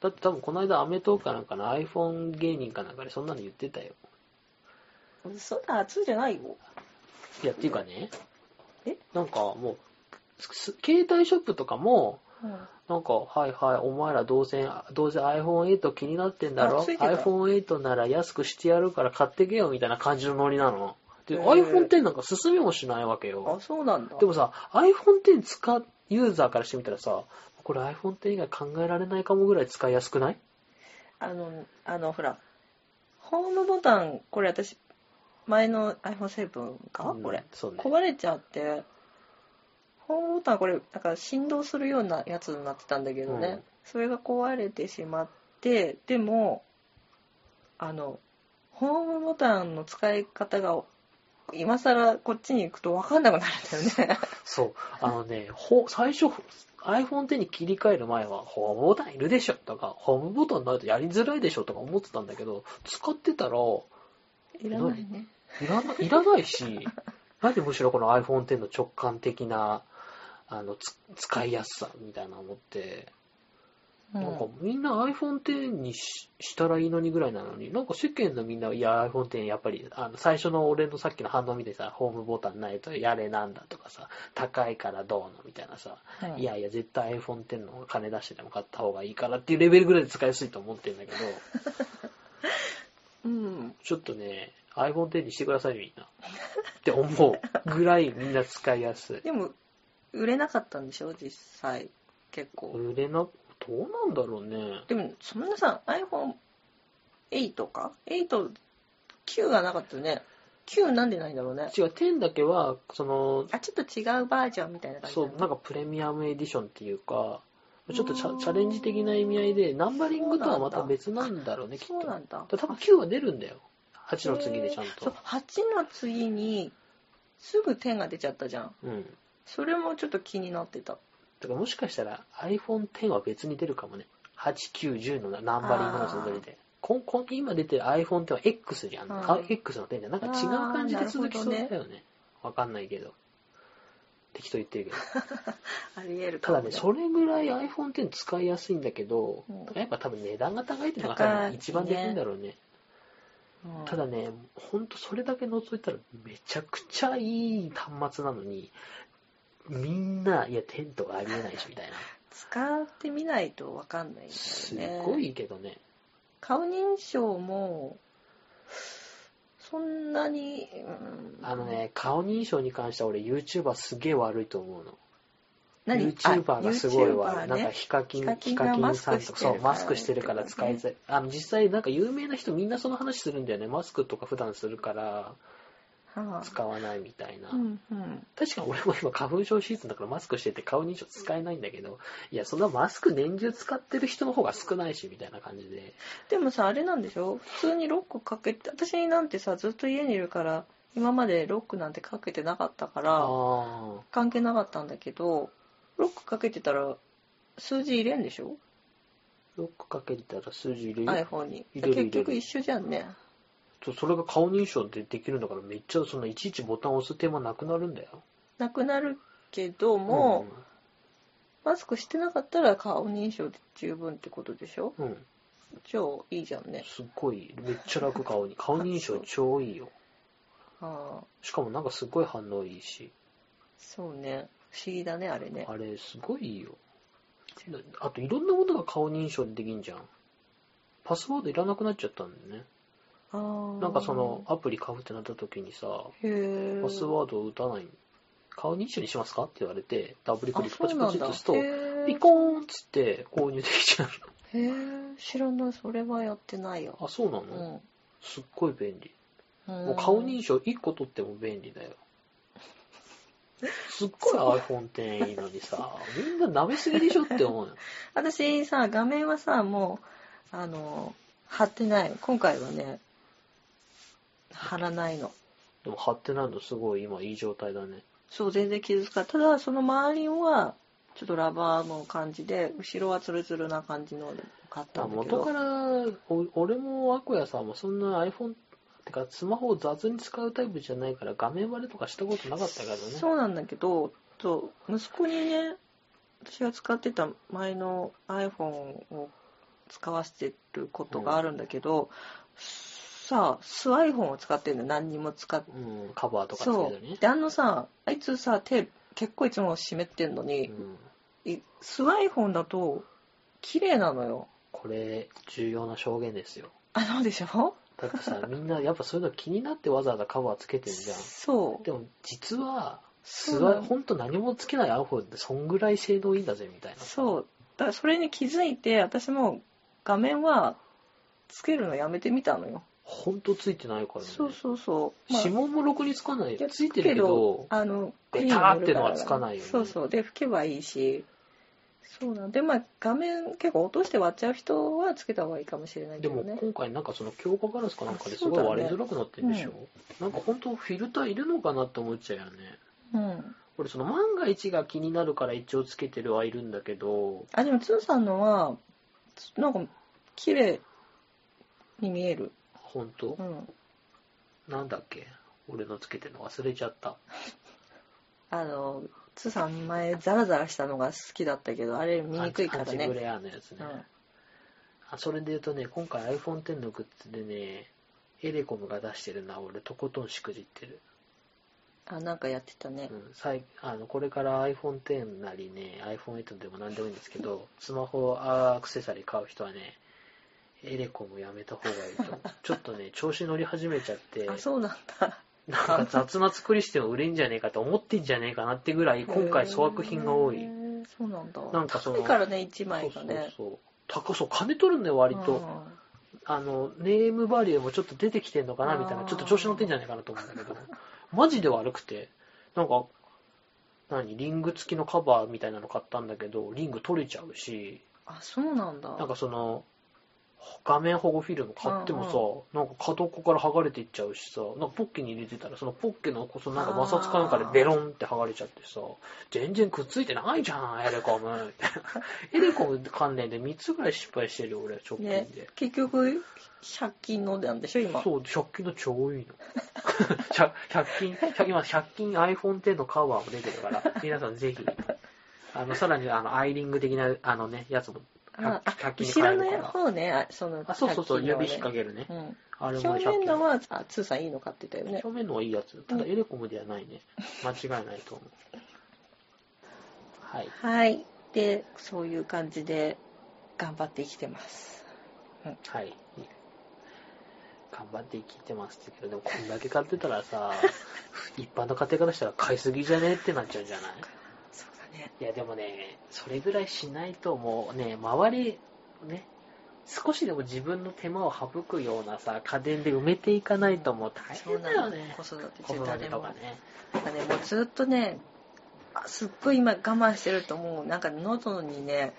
だって多分この間アメトークかなんかの iPhone 芸人かなんかでそんなの言ってたよ。嘘？だ、ついてないよ。いや、っていうかね、え？なんかもう、す携帯ショップとかも、うん。なんか、はいはい、お前らどうせ、どうせ iPhone8 気になってんだろ？あついてた ?iPhone8 なら安くしてやるから買ってけよみたいな感じのノリなの。で、へー iPhone X なんか進めもしないわけあよ。、そうなんだ。でもさ、iPhone X 使うユーザーからしてみたらさ、これ iPhone X 以外考えられないかもぐらい使いやすくない？あの、あの、ほら、ホームボタン、これ私、前の iPhone7 か、うんこれ。そうね。壊れちゃって、ホームボタンこれ、なんか振動するようなやつになってたんだけどね、うんそれが壊れてしまって、でも、あの、ホームボタンの使い方が、今更こっちに行くと分かんなくなるんだよね。<laughs> そう。あのね、ほ最初、iPhone X に切り替える前は、ホームボタンいるでしょとか、ホームボタンないとやりづらいでしょとか思ってたんだけど、使ってたら、いらないね。いらない、いらないし、<laughs> なんでむしろこの iPhone X の直感的な、あの、つ使いやすさみたいなのって、うんなんかみんな iPhone X にししたらいいのにぐらいなのに、なんか世間のみんな、いや iPhone X やっぱり、あの、最初の俺のさっきの反応見てさ、ホームボタンないとやれなんだとかさ、高いからどうのみたいなさ、うんいやいや絶対 iPhone X の方が金出してでも買った方がいいからっていうレベルぐらいで使いやすいと思ってるんだけど、<laughs> うん。ちょっとね、iPhone X にしてくださいみんな。って思うぐらいみんな使いやすい。でも、売れなかったんでしょ実際。結構。売れな、どうなんだろうね。でも、そんなさ、iPhone8 か ?8、9がなかったよね。9なんでないんだろうね。違う、10だけは、その、あ、ちょっと違うバージョンみたいな感じそう、なんかプレミアムエディションっていうか、ちょっとチャレンジ的な意味合いで、ナンバリングとはまた別なんだろうね、きっと。そうなんだ。多分9は出るんだよ。8の次でちゃんそうと。8の次に、すぐ10が出ちゃったじゃん。うん。それもちょっと気になってた。だからもしかしたら iPhone X は別に出るかもね。8、9、10のナンバリングの続きで。こんこん今出てる iPhone X は X じゃん。うんあ X の点じゃん。なんか違う感じで続きそうだよね。わかんないけど。適当言ってるけど。<laughs> あり得るかも、ただね、それぐらい iPhone X 使いやすいんだけど、うんやっぱ多分値段が高いっていうのが一番できるんだろうね。うんただね、ほんとそれだけ覗いたらめちゃくちゃいい端末なのに、みんな、いや、テントがありえないし、みたいな。使ってみないとわかんないんだすよね。ごいけどね。顔認証も、そんなに、うんあのね、顔認証に関しては俺 YouTuber すげえ悪いと思うの。何？YouTuber がすごい悪い。あなんかヒカキン、ヒカキンさんとか、そう、マスクしてるから使いづらい。あの、実際なんか有名な人みんなその話するんだよね。マスクとか普段するからはあ使わないみたいな。うんうん。確かに俺も今花粉症シーズンだからマスクしてて顔認証使えないんだけど、いや、そんなマスク年中使ってる人の方が少ないし、みたいな感じで。でもさ、あれなんでしょ？普通にロックかけて、私なんてさ、ずっと家にいるから、今までロックなんてかけてなかったから、あ関係なかったんだけど、ロックかけてたら、数字入れんでしょ？ロックかけてたら数字入れる ?iPhone に。結局一緒じゃんね。それが顔認証でできるんだからめっちゃそのいちいちボタンを押す手間なくなるんだよ。なくなるけども、マスクしてなかったら顔認証で十分ってことでしょ？うん、うん。じゃあいいじゃんね。すっごい、めっちゃ楽顔に。<laughs> 顔認証超いいよ。ああ、しかもなんかすっごい反応いいし。そうね。不思議だね、あれね。あれすごいいいよ。あといろんなものが顔認証でできんじゃん。パスワードいらなくなっちゃったんだよね。なんかその、アプリ買うってなった時にさ。パスワードを打たない。顔認証にしますかって言われて、ダブルクリックポチポあそうなんだチっと押すと、ピコーンっつって購入できちゃうへえ、知らない。それはやってないよ。の。あ、そうなうの、ん。すっごい便利。ももう顔認証1個取っても便利だよ。すっごい iPhone X いいのにさ、みんな舐めすぎでしょって思うよ。<laughs> 私さ、画面はさ、もう、あの、貼ってない。今回はね、貼らないの。でも貼ってないのすごい今いい状態だね。そう、全然傷つかない。ただ、その周りは、ちょっとラバーの感じで、後ろはツルツルな感じので買ったんだけど。元から、お俺もアコヤさんもそんな iPhone ってかスマホを雑に使うタイプじゃないから画面割れとかしたことなかったからね。そうなんだけど、と息子にね、私が使ってた前の iPhone を使わせてることがあるんだけど、さあ、ス iPhone を使ってるの何にも使っうん、カバーとかつけそてねう。。で、あのさ、あいつさ、手結構いつも湿ってんのに、うんいス iPhone だと綺麗なのよ。これ、重要な証言ですよ。あ、そうでしょ？だってさ、みんなやっぱそういうの気になってわざわざカバーつけてんじゃん。そう。でも実は、すそうなのわほんと何もつけない iPhone ってそんぐらい性能いいんだぜみたいな。そう。だからそれに気づいて、私も画面はつけるのやめてみたのよ。ほんとついてないからね。そうそうそう。まあ指紋もろくにつかないいやついてるけど、あの、ベターってのはつかないよねそうそう。で、拭けばいいし。そうなんで、まあ、画面結構落として割っちゃう人はつけた方がいいかもしれないけでどね。も今回なんかその強化ガラスかなんかですごい割れづらくなってるんでしょ、なんか本当フィルターいるのかなって思っちゃうよね。うん。俺その万が一が気になるから一応つけてるはいるんだけど、あ、でも、つーさんのは、なんか、綺麗に見える。本当？うん。なんだっけ？俺のつけてるの忘れちゃった。<laughs> あの、つーさん前、ザラザラしたのが好きだったけど、あれ見にくいからね。アンチブレアのやつね。うんあそれで言うとね、今回 iPhone X のグッズでね、エレコムが出してるな、俺とことんしくじってる。あ、なんかやってたねう。ん、さいあのこれから iPhone X なりね、iPhone8 でも何でもいいんですけど、スマホアクセサリー買う人はね、エレコムやめた方がいいと。<laughs> ちょっとね、調子乗り始めちゃって、あ、そうなんだ。なんか雑な作りしても売れんじゃねえかと思ってんじゃねえかなってぐらい、今回粗悪品が多い。そうなんだ。なんかそのからね、1そうそう枚がね。そう。高そう、金取るんだよ、割と。あの、ネームバリューもちょっと出てきてんのかなみたいな、ちょっと調子乗ってんじゃないかなと思うんだけど、<laughs> マジで悪くて、なんか、何、リング付きのカバーみたいなの買ったんだけど、リング取れちゃうし、あ、そうなんだ。なんかその、画面保護フィルム買ってもさ、なんか角っこから剥がれていっちゃうしさ、なんかポッケに入れてたら、そのポッケのこそなんか摩擦かなんかでベロンって剥がれちゃってさ、全然くっついてないじゃん、エレコム。エレコム関連で3つぐらい失敗してるよ、俺、直近で。ね、結局、100均のなんでしょ、今。そう、100均の超いいの。<laughs> 100 100均、100今100均 iPhone X のカバーも出てるから、皆さんぜひ、あの、さらにあの、アイリング的な、あのね、やつもあ、あ100均に後ろの。方ね、あその、あ、そうそうそう、100均のね指引っ掛けるね。うん。あれも表100面の均。は、あ、つーさんいいの買ってたよね。表面のはいいやつ。ただエレコムではないね。間違いないと思う。はい。はい。で、そういう感じで、頑張って生きてます。はい。頑張って生きてますけど、でもこんだけ買ってたらさ、<laughs> 一般の家庭からしたら買いすぎじゃねってなっちゃうんじゃない？いやでもね、それぐらいしないともうね、周り、ね、少しでも自分の手間を省くようなさ、家電で埋めていかないともう大変だよね。子育て中誰かね。なんかね、もうずっとね、あすっごい今我慢してると思う。なんか喉にね、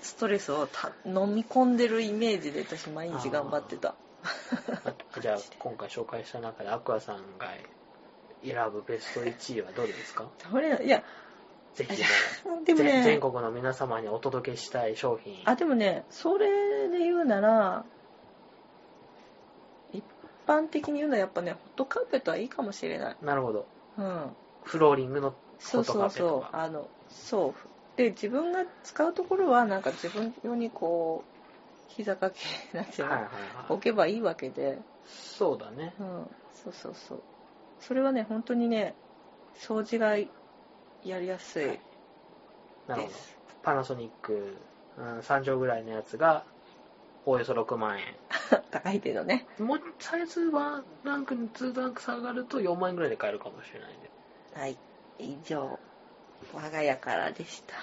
ストレスをた飲み込んでるイメージで私毎日頑張ってた。あじゃあ今回紹介した中でアクアさんが選ぶベスト1位はどれですか？<laughs> いや、ぜひもう <laughs> でも全全ね、国の皆様にお届けしたい商品。あ、でもね、それで言うなら、一般的に言うのはやっぱね、ホットカーペットはいいかもしれない。なるほど。うん。フローリングのそうそうホットカーペットそう。があの、そう。で、自分が使うところは、なんか自分用にこう、膝掛け、なんていうの、はいはいはい。置けばいいわけで、そうだね。うん、そうそうそう。それはね、本当にね、掃除がやりやすいなるほど。です。パナソニック、うん、3畳ぐらいのやつが、およそ6万円。<laughs> 高いけどね。もう、サイズはランクに2ランク下がると4万円ぐらいで買えるかもしれないんで。はい。以上、我が家からでした。